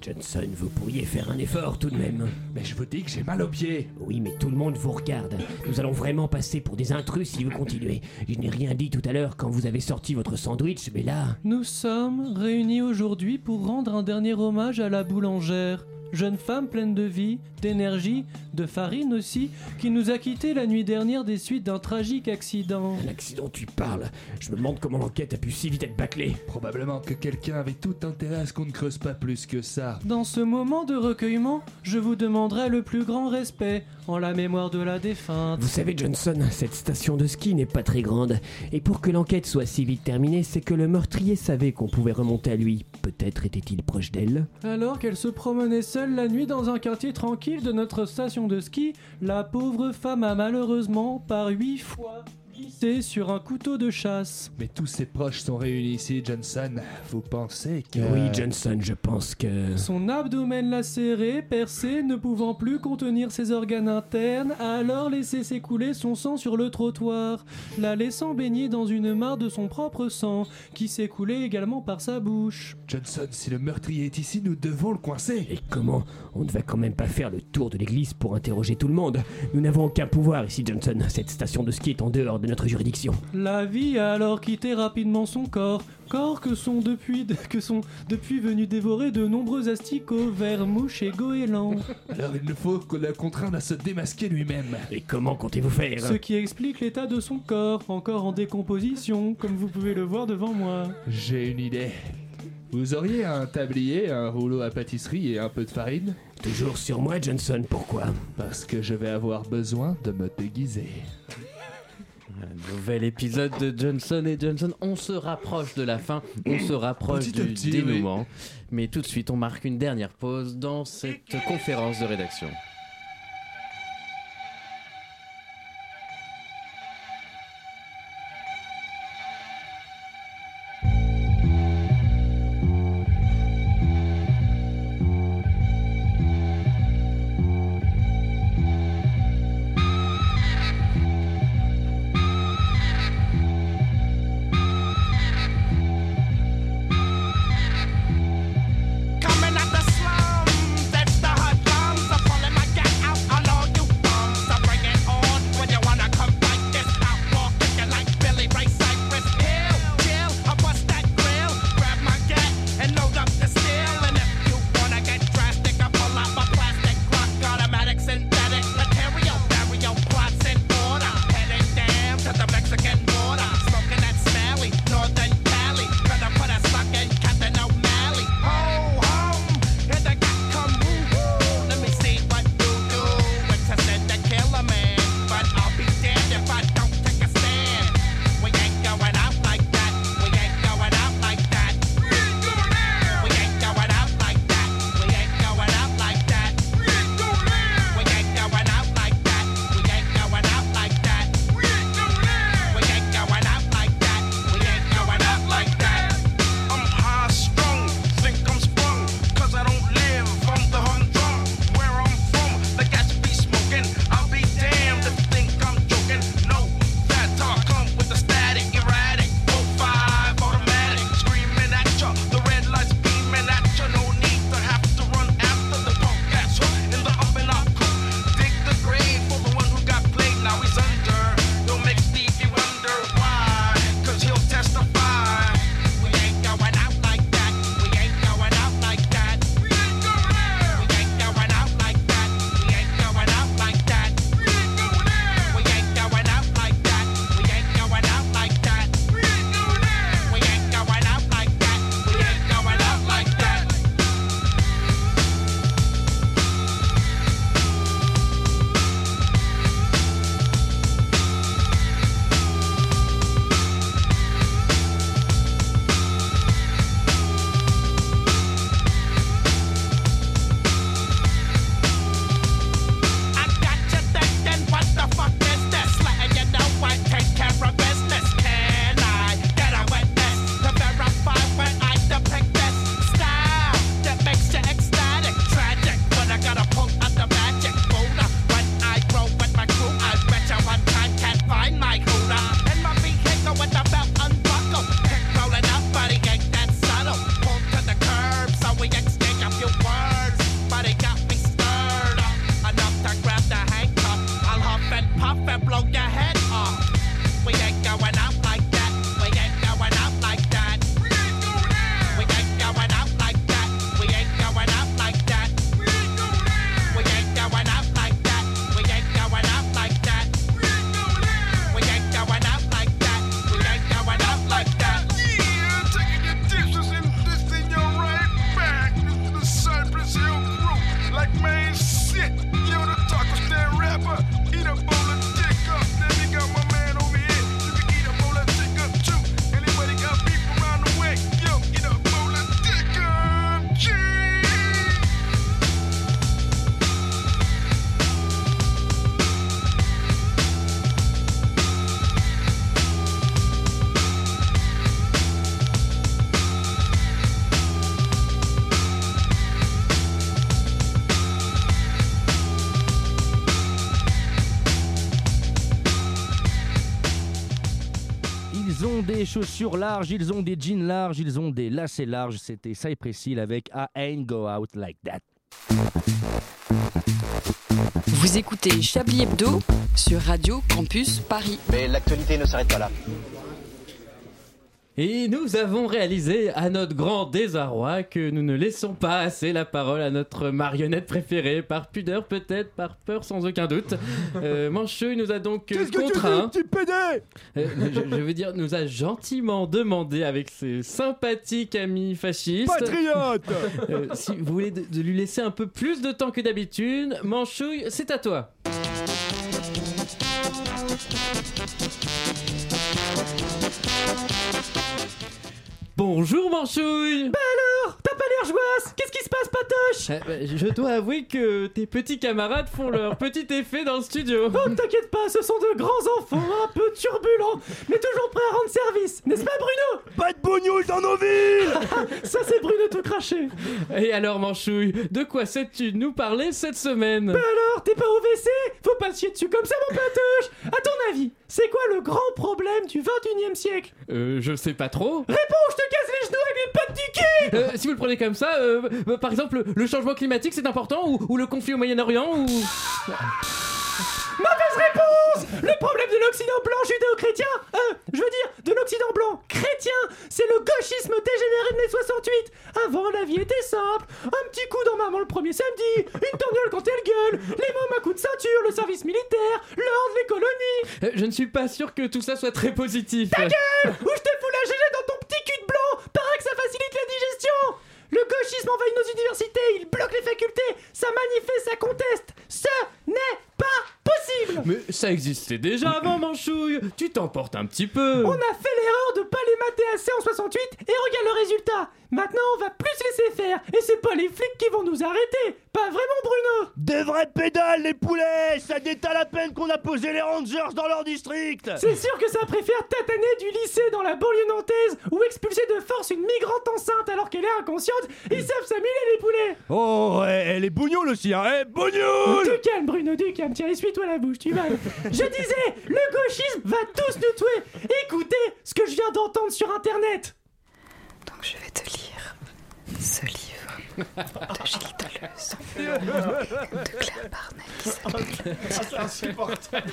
Johnson, vous pourriez faire un effort tout de même. Mais je vous dis que j'ai mal aux pieds. Oui, mais tout le monde vous regarde. Nous allons vraiment passer pour des intrus si vous continuez. Je n'ai rien dit tout à l'heure quand vous avez sorti votre sandwich, mais là. Nous sommes réunis aujourd'hui pour rendre un dernier hommage à la boulangère. Jeune femme pleine de vie, d'énergie, de farine aussi, qui nous a quittés la nuit dernière des suites d'un tragique accident. L'accident, tu parles. Je me demande comment l'enquête a pu si vite être bâclée. Probablement que quelqu'un avait tout intérêt à ce qu'on ne creuse pas plus que ça. Dans ce moment de recueillement, je vous demanderai le plus grand respect en la mémoire de la défunte. Vous savez, Johnson, cette station de ski n'est pas très grande. Et pour que l'enquête soit si vite terminée, c'est que le meurtrier savait qu'on pouvait remonter à lui. Peut-être était-il proche d'elle Alors qu'elle se promenait seule la nuit dans un quartier tranquille de notre station de ski, la pauvre femme a malheureusement, par huit fois, glissé sur un couteau de chasse. Mais tous ses proches sont réunis ici, Johnson. Vous pensez que... Oui, Johnson, je pense que... Son abdomen lacéré, percé, ne pouvant plus contenir ses organes internes, a alors laissé s'écouler son sang sur le trottoir, la laissant baigner dans une mare de son propre sang, qui s'écoulait également par sa bouche. Johnson, si le meurtrier est ici, nous devons le coincer. Et comment On ne va quand même pas faire le tour de l'église pour interroger tout le monde. Nous n'avons aucun pouvoir ici, Johnson. Cette station de ski est en dehors de notre juridiction. La vie a alors quitté rapidement son corps, corps que sont depuis, que sont depuis venus dévorer de nombreux asticots, vers mouches et goélands. Alors il ne faut que la contraindre à se démasquer lui-même. Et comment comptez-vous faire? Ce qui explique l'état de son corps, encore en décomposition, comme vous pouvez le voir devant moi. J'ai une idée. Vous auriez un tablier, un rouleau à pâtisserie et un peu de farine? Toujours sur moi, Johnson, pourquoi? Parce que je vais avoir besoin de me déguiser. Un nouvel épisode de Johnson et Johnson. On se rapproche de la fin, on se <coughs> rapproche Petit du petit, dénouement. Mais tout de suite, on marque une dernière pause dans cette conférence de rédaction. Chaussures larges, ils ont des jeans larges, ils ont des lacets larges. C'était Cypress avec I Ain't Go Out Like That. Vous écoutez Chablis Hebdo sur Radio Campus Paris. Mais l'actualité ne s'arrête pas là. Et nous avons réalisé à notre grand désarroi que nous ne laissons pas assez la parole à notre marionnette préférée, par pudeur peut-être, par peur sans aucun doute. <laughs> Euh, Manchouille nous a donc euh, contraint. Euh, je, je veux dire, nous a gentiment demandé avec ses sympathiques amis fascistes. Patriote Euh, si vous voulez de, de lui laisser un peu plus de temps que d'habitude, Manchouille, c'est à toi. Bonjour Manchouille. Bah alors T'as pas l'air joyeuse Qu'est-ce qui se passe, Patoche Euh, bah, Je dois avouer que tes petits camarades font leur petit effet dans le studio. Oh, ne t'inquiète pas, ce sont de grands enfants, un peu turbulents, mais toujours prêts à rendre service, n'est-ce pas Bruno Pas de bougnoule dans nos villes <laughs> Ça c'est Bruno tout craché Et alors Manchouille, de quoi sais-tu nous parler cette semaine? Bah alors, t'es pas au WC? Faut pas chier dessus comme ça, mon Patoche. À ton avis, c'est quoi le grand problème du 21 e siècle? Euh, je sais pas trop. Réponds, je te casse les genoux avec les pattes du cul Euh, si vous le prenez comme ça, euh, euh, par exemple, le changement climatique c'est important ou, ou le conflit au Moyen-Orient ou... Mauvaise réponse! Le problème de l'Occident blanc judéo-chrétien, euh, je veux dire, de l'Occident blanc chrétien, c'est le gauchisme dégénéré de mai 68 Avant, la vie était simple, un petit coup dans maman le premier samedi, une torgnole quand elle gueule, les mômes à coup de ceinture, le service militaire, l'ordre, les colonies. Euh, je ne suis pas sûr que tout ça soit très positif. Ta gueule! Ou je te fous la GG dans ton petit cul de blanc Paraît que ça facilite la digestion Le gauchisme envahit nos universités, il bloque les facultés, ça manifeste, ça conteste. Ce n'est pas possible Mais ça existait déjà avant Manchouille. Tu t'emportes un petit peu. On a fait l'erreur de pas les mater assez en 68 et regarde le résultat. Maintenant on va plus laisser faire et c'est pas les flics qui vont nous arrêter. Pas vraiment Bruno. Des vraies pédales, les poulets. Ça détale à peine qu'on a posé les Rangers dans leur district. C'est sûr que ça préfère tataner du lycée dans la banlieue nantaise ou expulser de force une migrante enceinte alors qu'elle est inconsciente. Ils savent s'amuler les poulets. Oh, ouais, elle est bougnoule aussi, hein. Eh, bougnoule Du calme Bruno, du calme, tiens essuie-toi la bouche, tu vas. Je disais, le gauchisme va tous nous tuer. Écoutez ce que je viens d'entendre sur internet. Donc je vais te lire ce livre de Gilles Deleuze, de Claire Barnet qui s'appelle C'est insupportable.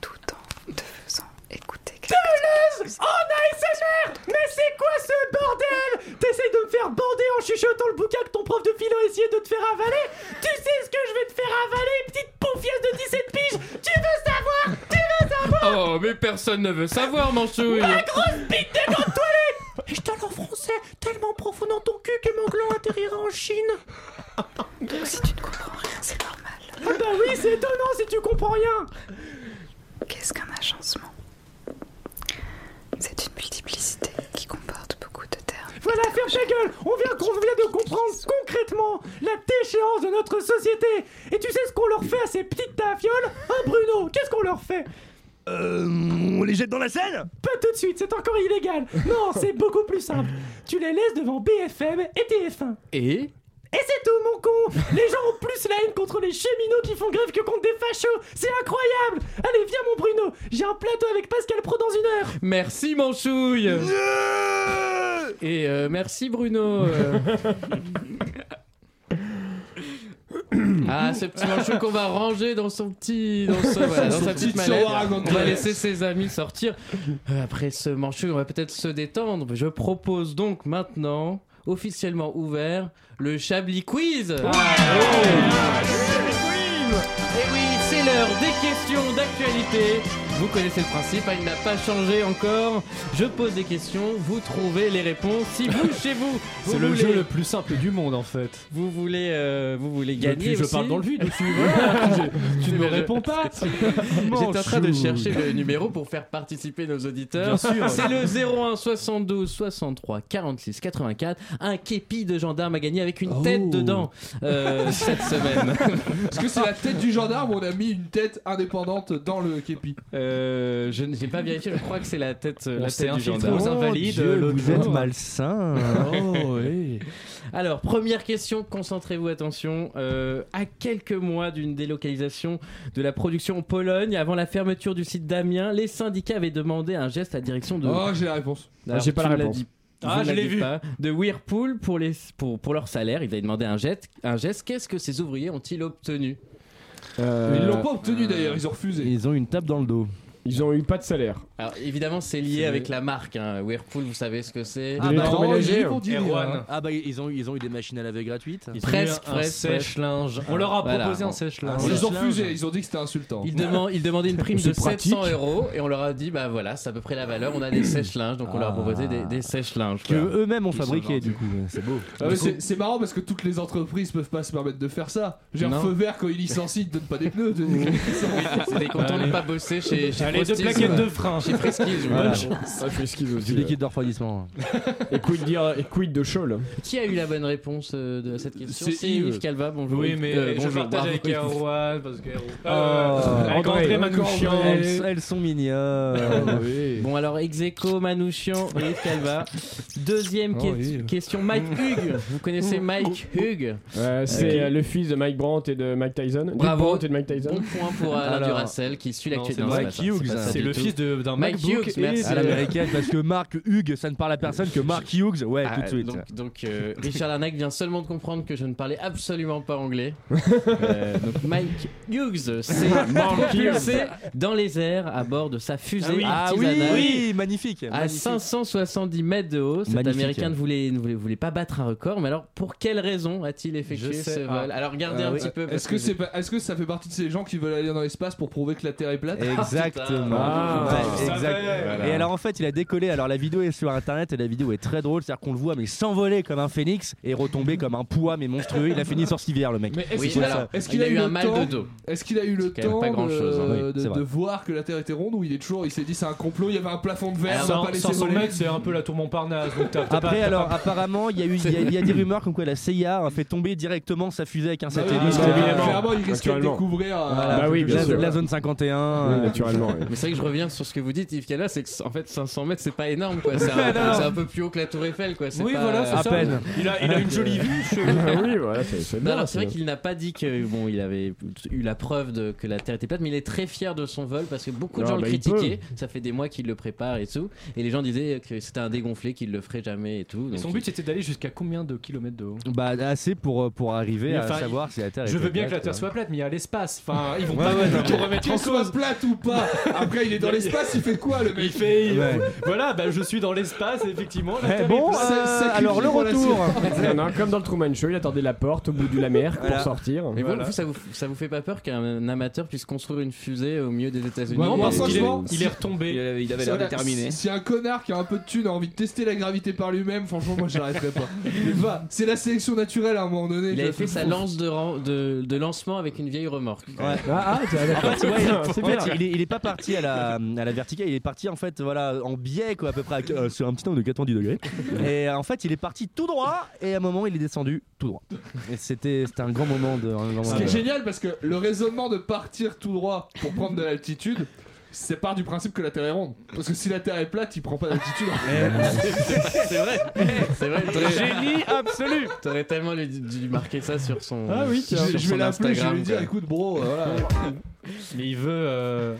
Tout en te faisant écouter Deleuze En ASMR Mais c'est quoi ce bordel! T'essayes de me faire bander en chuchotant le bouquin que ton prof de philo essayait de te faire avaler! Tu sais ce que je vais te faire avaler, petite poufiasse de 17 piges! Tu veux savoir! Tu veux savoir! Oh, mais personne ne veut savoir Manchouille Ma grosse bite de grande toilette! Et je te en français tellement profond dans ton cul que mon gland atterrira en Chine! Donc si tu ne comprends rien, c'est normal. Ah bah oui, c'est étonnant si tu comprends rien! Qu'est-ce qu'un agencement? C'est une multiplicité qui comporte beaucoup de termes. Voilà, ferme ta gueule. On vient, on vient de comprendre concrètement la déchéance de notre société. Et tu sais ce qu'on leur fait à ces petites tafioles? Hein Bruno Qu'est-ce qu'on leur fait? Euh. On les jette dans la Seine? Pas tout de suite, c'est encore illégal. Non, c'est beaucoup plus simple. Tu les laisses devant BFM et TF1 Et? Et c'est tout, mon con Les gens ont plus la haine contre les cheminots qui font grève que contre des fachos C'est incroyable Allez, viens, mon Bruno J'ai un plateau avec Pascal Pro dans une heure Merci Manchouille Et euh, merci Bruno euh. Ah, ce petit manchou qu'on va ranger dans son petit. Dans, ce- voilà, dans Son sa petit petite mallette. On va laisser ses amis sortir. Euh, Après ce manchou, on va peut-être se détendre. Je propose donc maintenant, officiellement ouvert, le Chablis Quiz. Ah. Et oui, c'est l'heure des questions d'actualité. Vous connaissez le principe, il n'a pas changé encore. Je pose des questions, vous trouvez les réponses. Si vous, chez vous, vous C'est le voulez- jeu le plus simple du monde en fait. vous voulez, euh, vous voulez gagner Depuis, je aussi parle dans le vide aussi. <laughs> Voilà. Tu ne me réponds pas. <laughs> J'étais en train de chercher le numéro pour faire participer nos auditeurs. Bien sûr. C'est le 01 72 63 46 84. Un képi de gendarme à gagner avec une tête dedans euh, <laughs> cette semaine. Est-ce que c'est la tête du gendarme ou on a mis une tête indépendante dans le képi? Euh, Euh, je n'ai pas vérifié, je crois que c'est la tête, euh, la tête du gendarme. aux Invalides, Dieu, l'autre vous êtes malsain. <laughs> Oh, oui. Alors, première question, concentrez-vous, attention. Euh, à quelques mois d'une délocalisation de la production en Pologne, avant la fermeture du site d'Amiens, les syndicats avaient demandé un geste à la direction de. Oh, j'ai la réponse. J'ai pas la réponse. Ah, je l'ai vu. pas. De Whirlpool pour, les, pour, pour leur salaire. Ils avaient demandé un geste. Un geste. Qu'est-ce que ces ouvriers ont-ils obtenu? Euh, Ils l'ont pas obtenu d'ailleurs, ils ont refusé. Ils ont une tape dans le dos. Ils ont eu pas de salaire. Alors, évidemment, c'est lié C'est- avec la marque. hein. Whirlpool, vous savez ce que c'est Ah, bah, hein. Ah bah ils ont, ils ont eu des machines à laver gratuites. Ils ont Presque, eu un presque, sèche-linge. On leur a Voilà. proposé un Ah, sèche-linge. Ils ont refusé, ils ont dit que c'était insultant. Ils, demandaient, ils demandaient une prime de C'est pratique. 700 euros et on leur a dit bah voilà c'est à peu près la valeur on a des sèche-linges donc on leur a proposé des, des sèche-linges Que voilà. eux-mêmes ont fabriqué du coup. C'est beau. Ah c'est c'est marrant parce que toutes les entreprises peuvent pas se permettre de faire ça. J'ai un feu vert quand ils licencient, ils donnent pas des pneus. C'était content de pas bosser chez, Allez, deux plaquettes euh, de frein. chez Friskies Voilà. Ah, je suis Du aussi. liquide de refroidissement. Et quid dire et quid de là qui a eu la bonne réponse euh, de cette question? C'est Yves. Calva bonjour Oui, mais Euh, je bonjour, partage bravo, avec. Erwan parce que. Oh, avec André, Manouchian. Elles, elles sont mignonnes. oui. Bon alors Execo, Manouchian Yves Calva. Deuxième Oh, que- oui. question, Mike Hughes. Vous connaissez Mike Hughes? Euh, C'est euh, le fils de Mike Brandt et de Mike Tyson. Bravo. Brandt et de Mike Tyson. Bon point pour Alain Duracell qui suit l'actualité. Mike ça, c'est Hughes, pas ça C'est le tout. fils de- d'un Mike MacBook Hughes, merci. À l'américaine parce que Marc Hugues ça ne parle à personne que Mark Hughes. Ouais Ah, tout de suite. Donc, donc, euh, Richard Larnac vient seulement de comprendre que je ne parlais absolument pas anglais. <laughs> Euh, donc Mike Hughes s'est propulsé dans les airs à bord de sa fusée Ah oui, artisanale. oui, magnifique. À magnifique. 570 mètres de haut, cet Magnifique. américain ne voulait, ne, voulait, voulait pas battre un record. Mais alors, pour quelle raison a-t-il effectué Je sais. ce vol? Alors, regardez Euh, un petit peu. que, est-ce que ça fait partie de ces gens qui veulent aller dans l'espace pour prouver que la Terre est plate? Exactement. Ah, Ouais, exact. Et alors en fait il a décollé. Alors la vidéo est sur internet et la vidéo est très drôle. C'est-à-dire qu'on le voit mais s'envoler comme un phénix et retomber comme un poids mais monstrueux. Il a fini sur civière le mec. Mais est-ce Oui, qu'il a, eu un mal de dos. Est-ce qu'il a eu le temps pas hein. Oui, de- voir que la Terre était ronde ou il est toujours, il s'est dit c'est un complot, il y avait un plafond de verre, Alors, on va pas laisser 500 voler. mètres, c'est un peu la tour Montparnasse. Après pas- alors apparemment il y a eu il y a, des rumeurs comme quoi la CIA a fait tomber directement sa fusée avec un Bah satellite. clairement, il risquait de découvrir. euh. Bah la, zone 51. Oui, euh, naturellement. Mais c'est vrai que je reviens sur ce que vous dites, Yves Calva, c'est que en fait 500 mètres c'est pas énorme quoi. C'est <laughs> un, Non. c'est un peu plus haut que la Tour Eiffel quoi. c'est Oui, pas- voilà, c'est à ça. peine. Il a, il a une jolie vue. Ah oui, voilà, c'est c'est Non, bien. alors c'est vrai qu'il n'a pas dit que bon, il avait eu la preuve de que la Terre était plate, mais il est très fier de son vol parce que beaucoup de gens bah, le il critiquaient. Ça fait des mois qu'il le prépare et tout, et les gens disaient que c'était un dégonflé, qu'il le ferait jamais et tout. Et donc son but c'était d'aller jusqu'à combien de kilomètres de haut? Bah assez pour euh, pour arriver Mais à enfin, savoir si la Terre. Je veux bien que la plate, Terre quoi. soit plate, mais il y a l'espace. Enfin, ils vont pas remettre en cause. plate ou pas, après il est dans l'espace, il fait quoi le mec Il fait. il- Ouais. Voilà, bah, je suis dans l'espace, effectivement. La Eh Terre bon, plate. Euh, alors le retour. Non, non, comme dans le Truman Show, il attendait la porte au bout de la mer pour Voilà. sortir. Mais vous, Voilà. vous, ça vous, ça vous fait pas peur qu'un amateur puisse construire une fusée au milieu des États-Unis? Non, et- parce qu'il est- il est, Il retombé. avait, il avait Si- l'air déterminé. Si un connard qui a un peu de thune a envie de tester la gravité par lui-même, franchement, moi j'arrêterai pas. Mais <laughs> va, c'est la sélection naturelle à un moment donné. Il avait fait sa lance de, ran- de, de lancement avec une vieille remorque. Ouais. Ah, ah, d'accord. <laughs> ouais, C'est en bien. il est, il est pas parti à la, à la verticale, il est parti en fait voilà en biais quoi à peu près à- euh, sur un petit angle de 90 degrés. <laughs> Et euh, en fait il est parti tout droit et à un moment il est descendu tout droit. Et c'était c'était un grand moment de. un grand Ce moment qui est de- génial parce que le raisonnement de partir tout droit pour prendre de l'altitude, c'est part du principe que la Terre est ronde. Parce que si la Terre est plate, il prend pas d'altitude. <laughs> <laughs> C'est vrai, c'est vrai. Génie absolu. T'aurais tellement lui- dû marquer ça sur son. Ah oui, Je, tiens. sur je vais son l'appeler, je vais Instagram, lui dire quoi. écoute, bro, euh, voilà. Mais il veut. euh,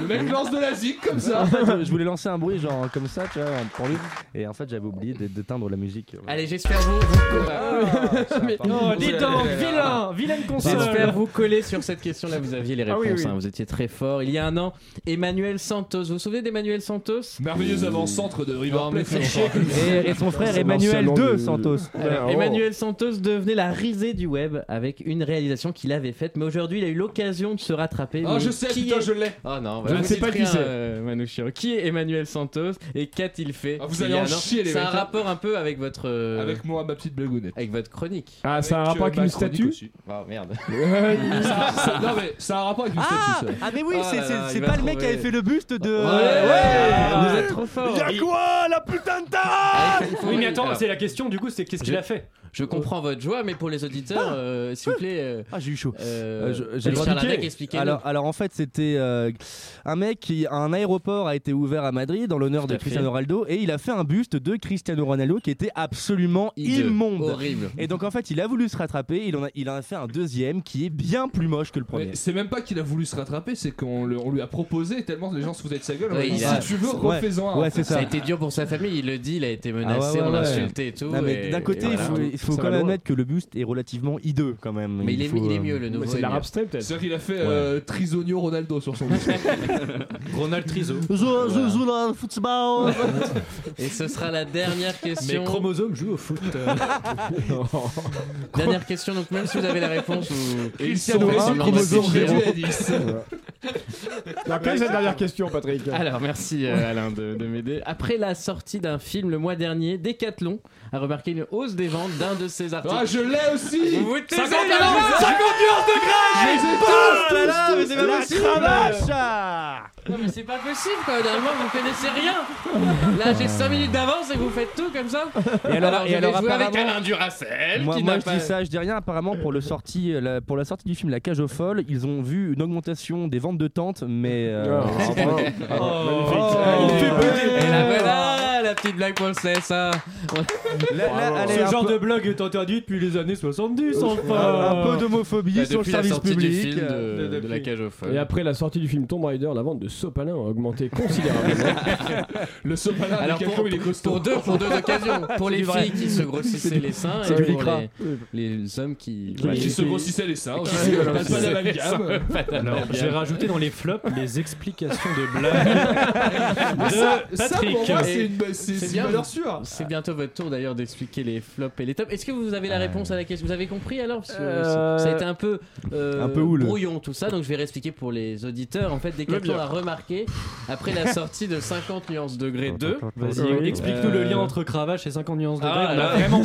Le mec lance de la zik comme ça. En fait, je voulais lancer un bruit genre comme ça, tu vois, pour lui. Et en fait, j'avais oublié d'é- d'éteindre la musique. Allez, j'espère vous. vous- Ah, Mais- Oh, dis donc, vilain, vilaine J'espère console. vous coller sur cette question-là. Vous aviez les Ah réponses. oui, oui. hein, vous étiez très fort. Il y a un an, Emmanuel Santos. Vous vous souvenez d'Emmanuel Santos? Merveilleux avant-centre de River Non, Et, et son frère Emmanuel II Santos. Alors, Oh. Emmanuel Santos devenait la risée du web avec une réalisation qu'il avait faite, mais aujourd'hui il a eu l'occasion de se rattraper. Oh, je sais, qui putain, est... je l'ai. Oh non, Je ne sais pas qui c'est. euh, Manouchian. Qui est Emmanuel Santos et qu'a-t-il fait Ah, vous il allez en chier, les C'est un mecs. rapport un peu avec votre euh, Avec moi, ma petite blagounette. avec votre chronique. Ah, ça a un rapport euh, avec une statue aussi. Oh merde. <laughs> Ça- <laughs> ça- Non, mais ça a un rapport avec une Ah, statue, ça. ah mais oui, Oh c'est là c'est- là, c'est il pas va le mec qui trouver. avait fait le buste de. Ouais, Vous êtes trop fort. Y'a quoi la putain Ah, Oui, mais attends, alors, c'est la question du coup, c'est qu'est-ce qu'il a fait Je comprends votre joie, mais pour les auditeurs, euh, s'il vous plaît. euh, Ah, j'ai eu chaud. euh, je- j'ai le droit de Larnac, piquer expliquez-nous. alors, alors en fait c'était euh, un mec qui un aéroport a été ouvert à Madrid en l'honneur Tout de à fait. Cristiano Ronaldo et il a fait un buste de Cristiano Ronaldo qui était absolument Hideux. immonde. Horrible. Et donc en fait, il a voulu se rattraper, il en a, il en a fait un deuxième qui est bien plus moche que le premier. Mais C'est même pas qu'il a voulu se rattraper, c'est qu'on le- on lui a proposé tellement les gens se foutaient de sa gueule. on Ouais, lui a dit, il a- si tu veux, Ouais. refais-en un. Ouais, c'est Ça ça. a été dur pour sa famille, il le dit, il a été Ah ouais, menacé, ouais, on l'a ouais. insulté et tout. D'un côté, et il voilà. faut, il faut quand même admettre que le buste est relativement hideux quand même. Mais il est, faut, il est euh, mieux le nouveau. C'est mieux. stream peut-être. C'est-à-dire qu'il a fait euh, Trisonio Ronaldo sur son disque. <laughs> Ronald Trizo. football. Et ce sera la dernière Mes question. chromosomes jouent au foot. euh. <laughs> Dernière question, donc même si vous avez la réponse ils Cristiano sont un, réduits- à 10. Alors, <laughs> quelle est cette dernière question, Patrick? Alors merci euh, Alain de m'aider. Après la sortie d'un film le mois dernier, Decathlon a remarqué une hausse des ventes d'un de ses articles. Ah, je l'ai aussi Vous vous taisez, 50 Alain 50 nuances de grâce Oh là là, mais c'est pas possible. Non mais c'est pas possible quoi, normalement vous connaissez rien. Là j'ai 5 minutes d'avance et vous faites tout comme ça. Et alors- et alors, jouer avec apparemment- Alain Duracell Moi, qui moi, n'a je pas... dis ça, je dis rien. Apparemment, pour, le sortie, la- pour la sortie du film La Cage aux Folles, ils ont vu une augmentation des ventes de tentes, mais. euh, Ah, magnifique. Oh, Et la voilà, la petite blague pour le CSA allez, Ce genre peu- de blague est interdit depuis les années 70, un, enfin un peu d'homophobie sur le service public. film de, de- de la cage aux folles. Et après la sortie du film Tomb Raider, la vente de sopalin a augmenté considérablement. <laughs> Le sopalin Alors pour, il est costaud. pour deux, pour deux occasions. <laughs> Pour les filles qui se grossissaient les seins et pour les, les hommes qui... Qui, Ouais, se grossissaient les seins. qui aussi. se Pas grossissaient les d'amalgame. seins. Pas Alors, j'ai rajouté dans les flops les explications de blagues <laughs> de Patrick. pour moi, Et c'est une, c'est bien. valeur sûre. C'est bientôt votre tour d'ailleurs d'expliquer les flops et les tops. Est-ce que vous avez la réponse à la question? Vous avez compris alors? Parce que Euh, ça a été un peu, euh, Un peu houle. brouillon tout ça, donc je vais réexpliquer pour les auditeurs. En fait, Decathlon a remarqué, après la sortie de 50 nuances degré 2, Vas-y, Oui. explique-nous Euh, le lien entre cravache et 50 nuances de Ah. On a vraiment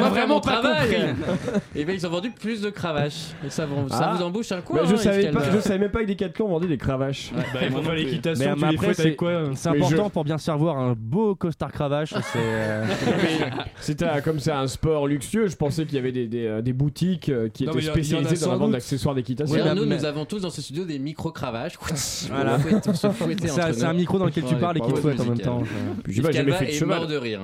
pas, vraiment travail. compris. <laughs> Et bien ils ont vendu plus de cravaches. Et ça, vous- Ah. vous embouche un coin. Bah, je, hein, savais pas, je savais même pas que Decathlon vendait des cravaches. Bah, il faut faire l'équitation, tu les c'est quoi euh c'est Mais important pour bien se faire voir un beau costard cravache. C'est. euh, <laughs> C'était comme c'est un sport luxueux, je pensais qu'il y avait des, des, euh, des boutiques euh, qui Non, étaient spécialisées dans la vente d'accessoires d'équitation. Ouais, nous, mais- nous avons tous dans ce studio des. Voilà. Se fouettait C'est un, micro dans lequel tu parles et qui te fouette en même temps. J'ai Yves jamais fait de cheval. de rire.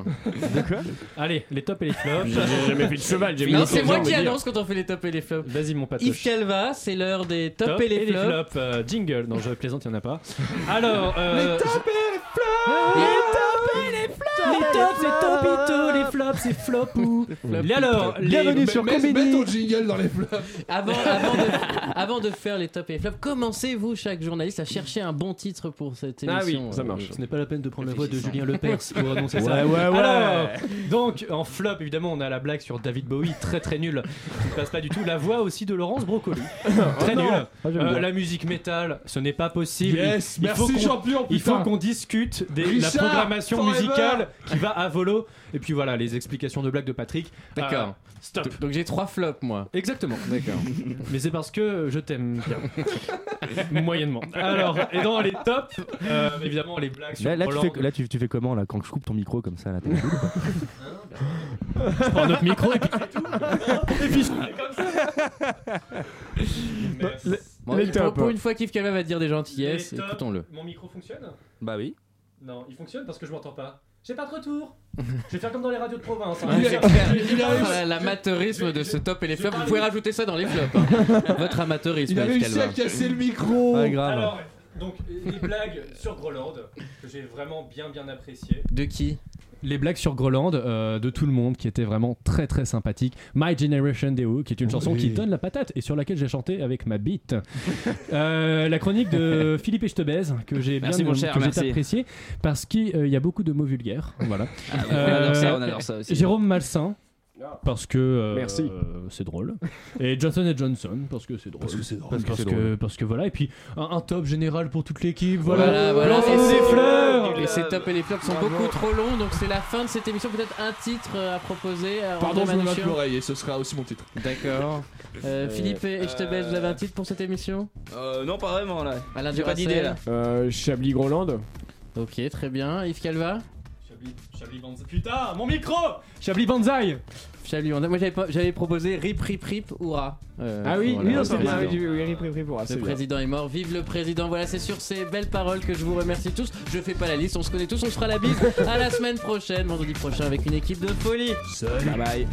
Allez, les tops et les flops. J'ai jamais fait de <laughs> cheval. Non, c'est moi qui annonce quand on fait les tops et les flops. Vas-y, mon Yves patoche. Calva, c'est l'heure des tops Top et les flops. jingle. Non, je plaisante, il n'y en a pas. Alors, euh, Et- les tops, les topitos, les flops, c'est flop ou. Et alors, les. Bienvenue sur Combini. ton jingle dans les flops. Avant, avant, de, avant de faire les tops et les flops, commencez-vous, chaque journaliste, à chercher un bon titre pour cette Ah oui, émission. ça marche. Ce n'est pas la peine de prendre la voix de. Julien Lepers pour <laughs> annoncer ça. Ouais, ouais, ouais. Alors, donc, en flop, évidemment, on a la blague sur David Bowie, très très nulle, qui ne passe pas du tout. La voix aussi de Laurence Brocoli, <laughs> très nulle. Ah, Euh, bien. la musique métal, ce n'est pas possible. Yes, Il- il faut merci qu'on- champion. Il faut qu'on discute des, la programmation musicale qui va à volo. Et puis voilà, les explications de blagues de Patrick. D'accord. Euh, stop. Donc, donc j'ai trois flops, moi. Exactement. D'accord. <laughs> Mais c'est parce que je t'aime bien. <laughs> Moyennement. Alors, et dans les tops, euh, évidemment, les blagues sur Là, là, tu Roland. fais, là tu, tu fais comment là quand je coupe ton micro comme ça là. <laughs> Je prends notre micro et puis c'est tout. Et puis je comme ça. Mais- Bon, Les pour, une fois qu'Yves Calva va dire des gentillesses, écoutons-le. Mon micro fonctionne? Bah oui. Non, il fonctionne parce que je m'entends pas. J'ai pas de retour. <laughs> Je vais faire comme dans les radios de province. hein. L'amateurisme de ce top et les flops, vous pouvez rajouter ça dans les flops. hein. <laughs> Votre amateurisme, Il a Yves réussi Calva. à casser le micro. Ouais, grave. Alors, donc, les blagues sur Groland, que j'ai vraiment bien bien apprécié. De qui? Les blagues sur Groland euh, de tout le monde qui étaient vraiment très très sympathiques. My Generation des Who, qui est une chanson qui donne la patate et sur laquelle j'ai chanté avec ma bite. Euh, la chronique de <laughs> Philippe Echtebez, que j'ai bien mon cher, que apprécié parce qu'il euh, y a beaucoup de mots vulgaires. Voilà. Ah, on adore ça, on adore ça aussi. Jérôme Malsain. Parce que euh, Merci. euh, c'est drôle. Et Johnson et Johnson parce que c'est drôle. Parce que c'est drôle. Parce, Parce que drôle. parce que voilà. Et puis un, un top général pour toute l'équipe. Voilà, Voilà, voilà. Et c'est- fleurs. Et ces tops et les flops sont beaucoup trop longs, donc c'est la fin de cette émission. Peut-être un titre euh, à proposer. à Pardon, je me l'oreille et ce sera aussi mon titre. D'accord. Euh, Philippe Echtebel, vous avez un titre pour cette émission? Euh, non, pas vraiment là. Alain J'ai pas d'idée là. Euh, Chablis Groland. Ok, très bien. Yves Calva? Chablis, Chablis Banzai. Putain, mon micro Chablis Banzai On a- moi j'avais pas- j'avais proposé rip rip rip hurrah. Euh, Ah oui, pour oui, le non, c'est bien. président. Oui, oui, oui, oui, oui, oui, c'est Le bien. président est mort, vive le président. Voilà, c'est sur ces belles paroles que je vous remercie tous. Je fais pas la liste, on se connaît tous, on se fera la bise à la semaine prochaine, vendredi prochain avec une équipe de folie. Salut. Bye bye.